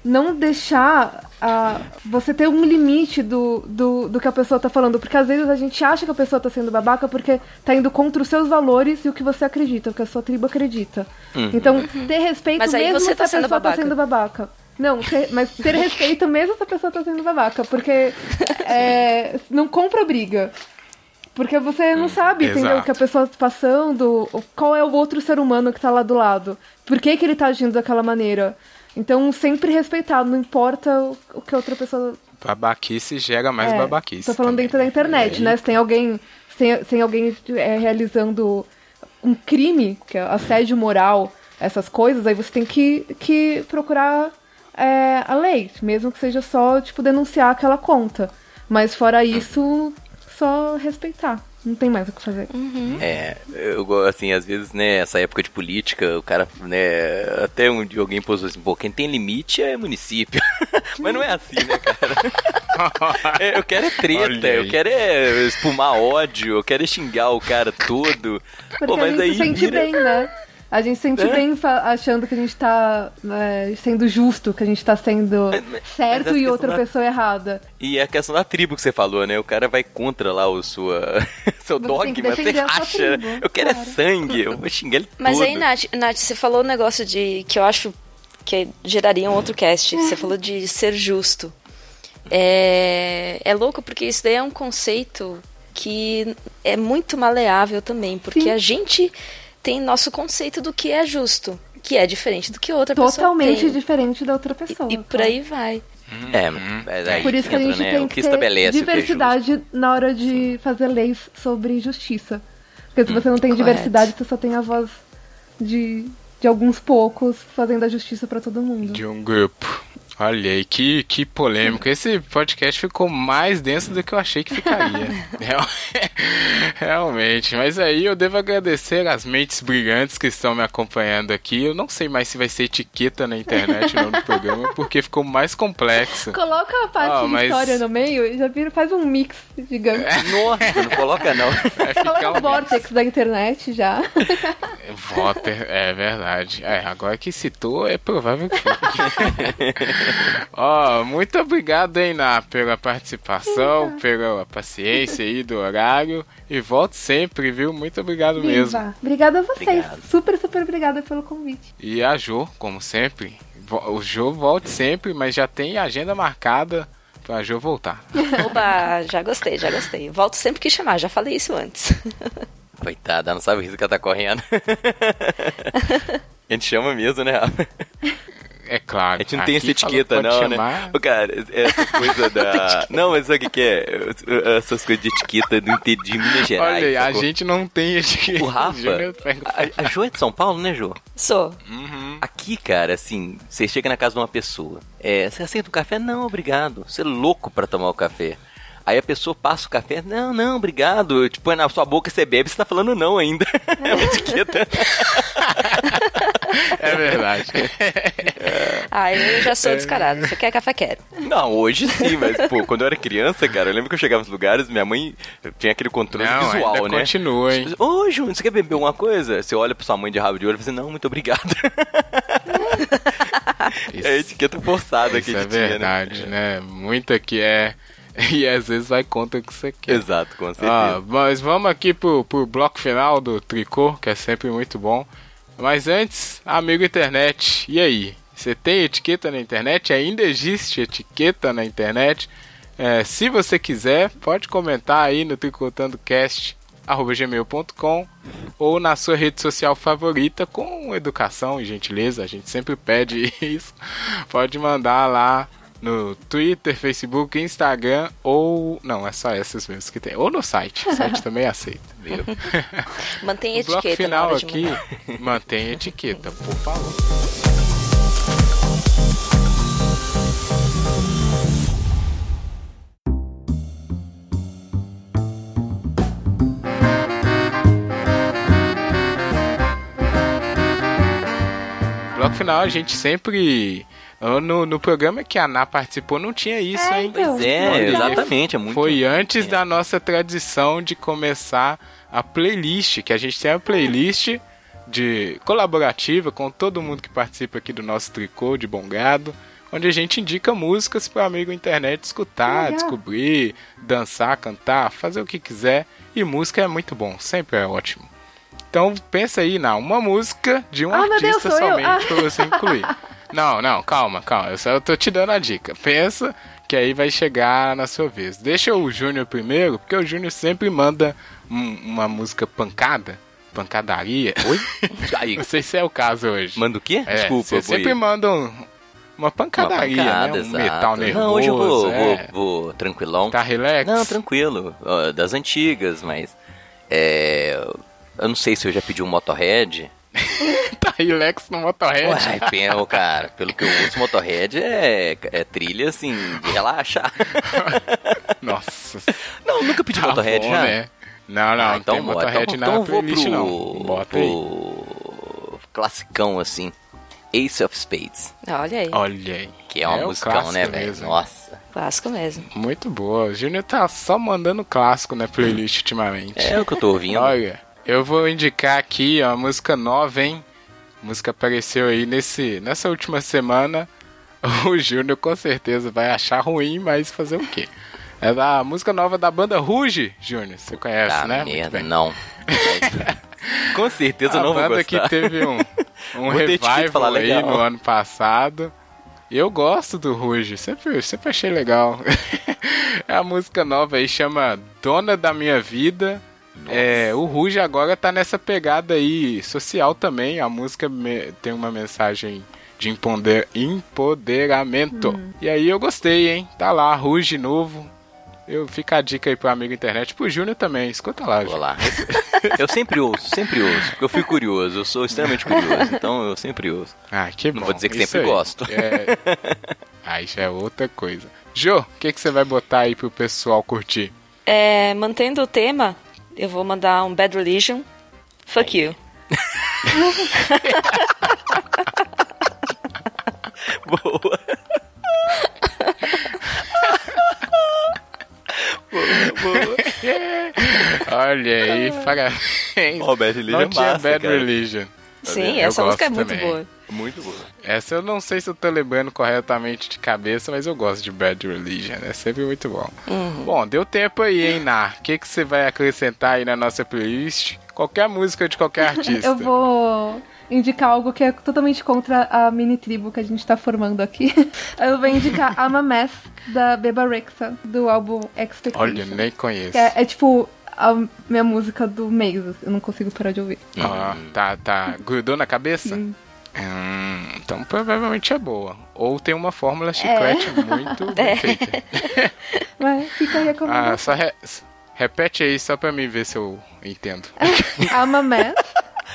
não deixar a, você ter um limite do, do, do que a pessoa tá falando. Porque às vezes a gente acha que a pessoa tá sendo babaca porque tá indo contra os seus valores e o que você acredita, o que a sua tribo acredita. Então, ter respeito Mas aí mesmo você se tá a sendo pessoa babaca. tá sendo babaca. Não, ter- mas ter respeito mesmo se a pessoa tá sendo babaca. Porque é, não compra briga. Porque você não sabe, entendeu? O que a pessoa tá passando, qual é o outro ser humano que tá lá do lado. Por que, que ele tá agindo daquela maneira. Então, sempre respeitar, não importa o, o que a outra pessoa. Babaquice gera mais é, babaquice. Tô falando também. dentro da internet, É, né? Se tem alguém, se se alguém é, realizando um crime, que é assédio moral, essas coisas, aí você tem que, que procurar é, a lei, mesmo que seja só, tipo, denunciar aquela conta. Mas fora isso, só respeitar. Não tem mais o que fazer. É, eu assim, às vezes, né, essa época de política, o cara, né, até um dia alguém posou assim, pô, quem tem limite é município. [LAUGHS] Mas não é assim, né, cara? [LAUGHS] É, eu quero é treta, eu quero é espumar ódio, eu quero é xingar o cara todo. Porque Pô, a mas gente aí se sente vira- bem, né? A gente se sente É. bem fa- achando que a gente tá né, sendo justo, que a gente tá sendo Mas- mas certo essa e outra da- pessoa errada. E a questão da tribo que você falou, né? O cara vai contra lá o sua, [LAUGHS] seu Você dogma, você racha. tribo, eu quero é claro. sangue, eu vou xingar ele Mas todo. aí, Nath, Nath, você falou um negócio de que eu acho que geraria um outro cast. Você falou de ser justo. É, é louco porque isso daí é um conceito que é muito maleável também, porque Sim. a gente tem nosso conceito do que é justo, que é diferente do que outra Totalmente pessoa tem. diferente da outra pessoa. E, e por aí vai. É, mas aí Por isso que a entra, gente né, tem que que ter que é diversidade na hora de fazer leis sobre justiça. Porque se você não tem Correto. diversidade, você só tem a voz de, de alguns poucos fazendo a justiça pra todo mundo. De um grupo. Olha aí, que, que polêmico. Esse podcast ficou mais denso do que eu achei que ficaria. [LAUGHS] Real- Realmente, mas aí eu devo agradecer as mentes brilhantes que estão me acompanhando aqui. Eu não sei mais se vai ser etiqueta na internet no nome do programa, porque ficou mais complexo. Coloca a parte de mas- história no meio e já vira, faz um mix gigante. Nossa, não coloca não. Vai Coloca ficar o um vortex da internet já. Voter, é verdade. É, agora que citou, é provável que [LAUGHS] Ó, muito obrigado, hein, Ná, pela participação, pela paciência aí do horário. E volte sempre, viu? Muito obrigado mesmo. Viva. Obrigada a vocês. Obrigado. Super, super obrigada pelo convite. E a Jo, como sempre. O Jo volte sempre, mas já tem agenda marcada pra Jo voltar. [LAUGHS] Oba, já gostei, já gostei. Volto sempre que chamar, já falei isso antes. [LAUGHS] Coitada, não sabe o risco que ela tá correndo. [LAUGHS] A gente chama mesmo, né, Rafa? É claro. A gente não tem essa etiqueta, não, chamar. né? Ô, cara, essa coisa [LAUGHS] da. Não, mas sabe o que, que é? Essas coisas de etiqueta do interior de Minas Gerais. Olha aí, a gente não tem etiqueta. O Rafa. A, a Jo é de São Paulo, né, Jo? Sou. Uhum. Aqui, cara, assim, você chega na casa de uma pessoa. É, você aceita o café? Não, obrigado. Você é louco pra tomar o café. Aí a pessoa passa o café, não, não, obrigado. Tipo, põe na sua boca, você bebe, você tá falando não ainda. [LAUGHS] É uma etiqueta. [LAUGHS] [LAUGHS] É verdade. [LAUGHS] Ah, eu já sou descarado. Você quer café? Quero. Não, hoje sim, mas, pô, quando eu era criança, cara, eu lembro que eu chegava nos lugares, minha mãe tinha aquele controle Não, visual, ainda né? continua, hein? Ô, Júnior, você quer beber alguma coisa? Você olha pra sua mãe de rabo de olho e fala assim, não, muito obrigado. Isso, [LAUGHS] É a etiqueta forçada que isso a é tinha, verdade, né? né? Muita que é. E às vezes vai contra o que você quer. Exato, com certeza. Ah, mas vamos aqui pro, pro bloco final do tricô, que é sempre muito bom. Mas antes, amigo internet, e aí? Você tem etiqueta na internet? Ainda existe etiqueta na internet? É, se você quiser, pode comentar aí no tricotandocast.gmail.com ou na sua rede social favorita com educação e gentileza. A gente sempre pede [LAUGHS] isso. Pode mandar lá no Twitter, Facebook, Instagram ou. Não, é só essas mesmas que tem. Ou no site. O site [LAUGHS] também aceita. Viu? Mantém [LAUGHS] O bloco etiqueta na final aqui mantém etiqueta, por favor. Final a gente sempre. No, no programa que a Ana participou não tinha isso, É, hein? então. Pois é, Olha, exatamente, é muito... Foi antes é. da nossa tradição de começar a playlist, que a gente tem a playlist de colaborativa com todo mundo que participa aqui do nosso tricô de bom grado, onde a gente indica músicas para amigo internet escutar, Legal. descobrir, dançar, cantar, fazer o que quiser. E música é muito bom, sempre é ótimo. Então pensa aí na uma música de um Ah, Deus, artista eu. somente Ah. pra você incluir. [LAUGHS] Não, não, calma, calma. Eu só tô te dando a dica. Pensa que aí vai chegar na sua vez. Deixa o Júnior primeiro, porque o Júnior sempre manda um- uma música pancada, pancadaria. Oi? [LAUGHS] Aí, Não sei se é o caso hoje. manda o quê? É, Desculpa, você sempre manda um- uma pancadaria, Uma pancada, né? Um exato. metal nervoso. Não, hoje eu vou, é. vou, vou tranquilão. Tá relax? Não, tranquilo. Das antigas, mas. É. Eu não sei se eu já pedi um Motorhead. [LAUGHS] tá relax no Motorhead. Uai, pena, cara. Pelo que eu ouço, Motorhead é, é trilha assim, de relaxar. [LAUGHS] Nossa. Não, nunca pedi tá Motorhead bom, já. né? Não, não, Ah, não tem Motorhead então, na então eu vou playlist pro, não. Bota aí. pro classicão assim. Ace of Spades, Olha aí, Olha aí. que é uma o musicão, clássico né, velho? mesmo. Nossa. clássico mesmo. Muito boa. O Júnior tá só mandando clássico na playlist ultimamente. É o que eu tô ouvindo. Olha, eu vou indicar aqui a música nova, hein? A música apareceu aí nesse, nessa última semana. [LAUGHS] O Júnior com certeza vai achar ruim, mas fazer o quê? É da música nova da banda Ruge, Júnior. Você conhece, Ah, né? Merda, não. [LAUGHS] Com certeza a não vou banda gostar. que teve um, [LAUGHS] um revival aí legal. no ano passado. Eu gosto do Ruge, sempre, sempre achei legal. É a música nova aí chama Dona da Minha Vida. É, o Ruge agora tá nessa pegada aí social também. A música me- tem uma mensagem de emponder- empoderamento. E aí eu gostei, hein? Tá lá, Ruge novo. Eu fica a dica aí pro amigo internet, pro Júnior também. Escuta lá, Vou Júnior. lá. Eu sempre ouço, sempre ouço. Porque eu fui curioso, eu sou extremamente curioso, então eu sempre ouço. Ah, que bom. Não vou dizer que Isso sempre aí. gosto. É... Aí já é outra coisa. Jô, o que, que você vai botar aí pro pessoal curtir? É, mantendo o tema, eu vou mandar um Bad Religion. Fuck you. Boa. boa, boa. Olha aí, parabéns. Ó, Bad Religion Não é tinha massa, Bad cara. Religion. Sim, Eu essa música é muito também. boa. Muito boa. Essa eu não sei se eu tô lembrando corretamente de cabeça, mas eu gosto de Bad Religion. É sempre muito bom. Uhum. Bom, deu tempo aí, hein, Nar? O que, que você vai acrescentar aí na nossa playlist? Qualquer música de qualquer [LAUGHS] artista. Eu vou indicar algo que é totalmente contra a mini tribo que a gente tá formando aqui. [LAUGHS] Eu vou indicar I'm a Mess, da Beba Rexha, do álbum Expectation. Olha, nem conheço. É, é tipo a minha música do mês, eu não consigo parar de ouvir. Ó, tá, tá. Grudou na cabeça? Sim. Hum, então provavelmente é boa. Ou tem uma fórmula chiclete muito [LAUGHS] bem feita. [LAUGHS] Mas fica a Ah, só re- repete aí só pra mim ver se eu entendo. [LAUGHS] I'm a Mess,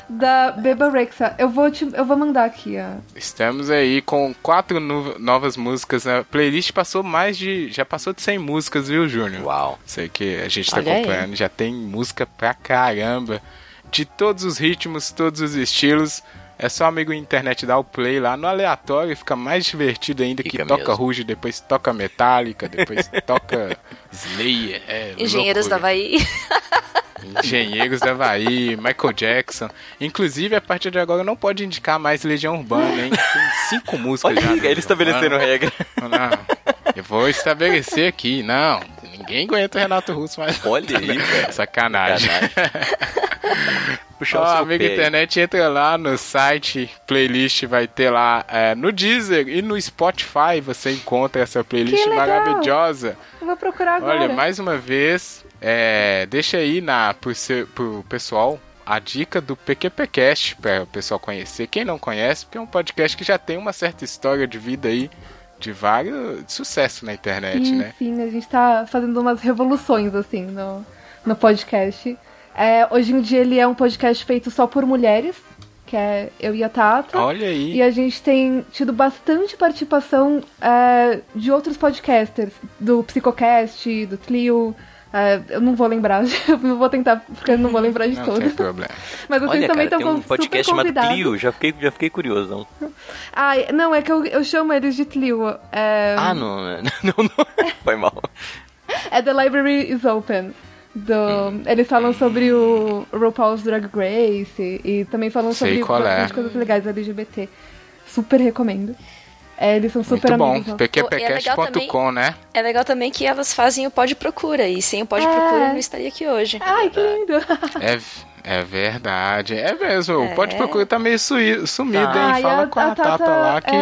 da Beba Rexha. Eu vou, te, eu vou mandar aqui, ó. Estamos aí com quatro no- novas músicas. A playlist passou mais de. Já passou de 100 músicas, viu, Júnior? Uau. Sei que a gente tá Olha aí. acompanhando. Já tem música pra caramba. De todos os ritmos, todos os estilos. É só amigo internet dar o play lá no aleatório, fica mais divertido ainda que Fica toca mesmo. Ruge, depois toca Metallica, depois [LAUGHS] toca Slayer. É Engenheiros da. Havaí. [LAUGHS] Engenheiros da Havaí, Michael Jackson. Inclusive, a partir de agora não pode indicar mais Legião Urbana, hein? Tem cinco músicas Olha já. ele Legião estabelecendo Urbana. regra. Não, eu vou estabelecer aqui. Não, ninguém aguenta Renato Russo mais. Olha aí, velho. Sacanagem. Puxar Ó, o seu amigo pé. internet, entra lá no site, playlist vai ter lá é, no Deezer e no Spotify você encontra essa playlist maravilhosa. Eu vou procurar agora. Olha, mais uma vez, é, deixa aí na, pro, seu- pro pessoal a dica do PQPcast para o pessoal conhecer. Quem não conhece, porque é um podcast que já tem uma certa história de vida aí, de vários de sucesso na internet, sim, né? sim, a gente tá fazendo umas revoluções, assim, no, no podcast. É, hoje em dia ele é um podcast feito só por mulheres, que é eu e a Tata. Olha aí. E a gente tem tido bastante participação é, de outros podcasters, do Psicocast, do Tlio. É, eu não vou lembrar, [LAUGHS] eu não vou tentar, porque eu não vou lembrar de Não tem todos. problema. Mas vocês Olha, também cara, estão tem um podcast super chamado. Clio, já fiquei, já fiquei curioso. Não. Ai, não, é que eu, eu chamo eles de Tlio. É, Ah, não, [LAUGHS] não, não, foi mal. É The Library is Open. Do, eles falam sobre o RuPaul's Drag Race e, e também falam Sei sobre qual é. bastante coisas legais LGBT. Super recomendo. É, eles são super Muito bom. amigos. PQPcast.com, né? É legal também que elas fazem o Pode Procura. E sem o Pode É. Procura eu não estaria aqui hoje. Ai, que lindo! É, é verdade. É mesmo. É. Pode procurar, tá meio sumido, Tá. hein? Fala com a, Tata, lá que.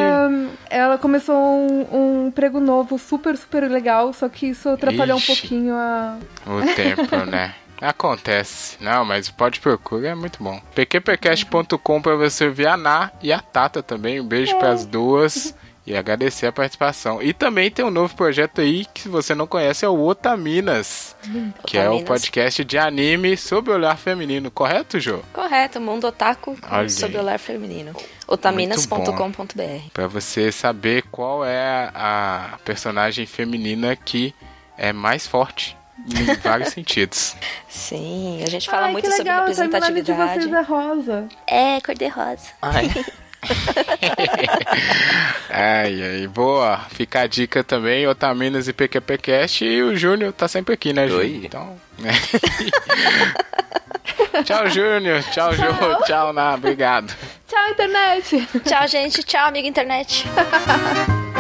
é, ela começou um, um emprego novo, super, super legal, só que isso atrapalhou Ixi. um pouquinho a. O tempo, [LAUGHS] né? Acontece. Não, mas pode procurar, é muito bom. pqpcast.com pra você ver a Ná e a Tata também. Um beijo pras duas [LAUGHS] e agradecer a participação. E também tem um novo projeto aí que se você não conhece é o Otaminas, que é o Otaminas. podcast de anime sobre o olhar feminino, correto, Jô? Correto, Mundo Otaku Olha sobre o lar feminino. otaminas.com.br Pra você saber qual é a personagem feminina que é mais forte em [LAUGHS] vários sentidos. Sim, a gente fala Ai, muito que sobre legal, a timeline de representatividade. vocês é rosa. É, cor-de-rosa. Ai, [LAUGHS] [LAUGHS] Ai, ai, boa. Fica a dica também, Otaminas e PQPcast. E o Júnior tá sempre aqui, né, Júnior? Então. né? [LAUGHS] tchau, Júnior. Tchau, Jô. Tchau, Ná. Obrigado. Tchau, internet! Tchau, gente. Tchau, amiga internet. [LAUGHS]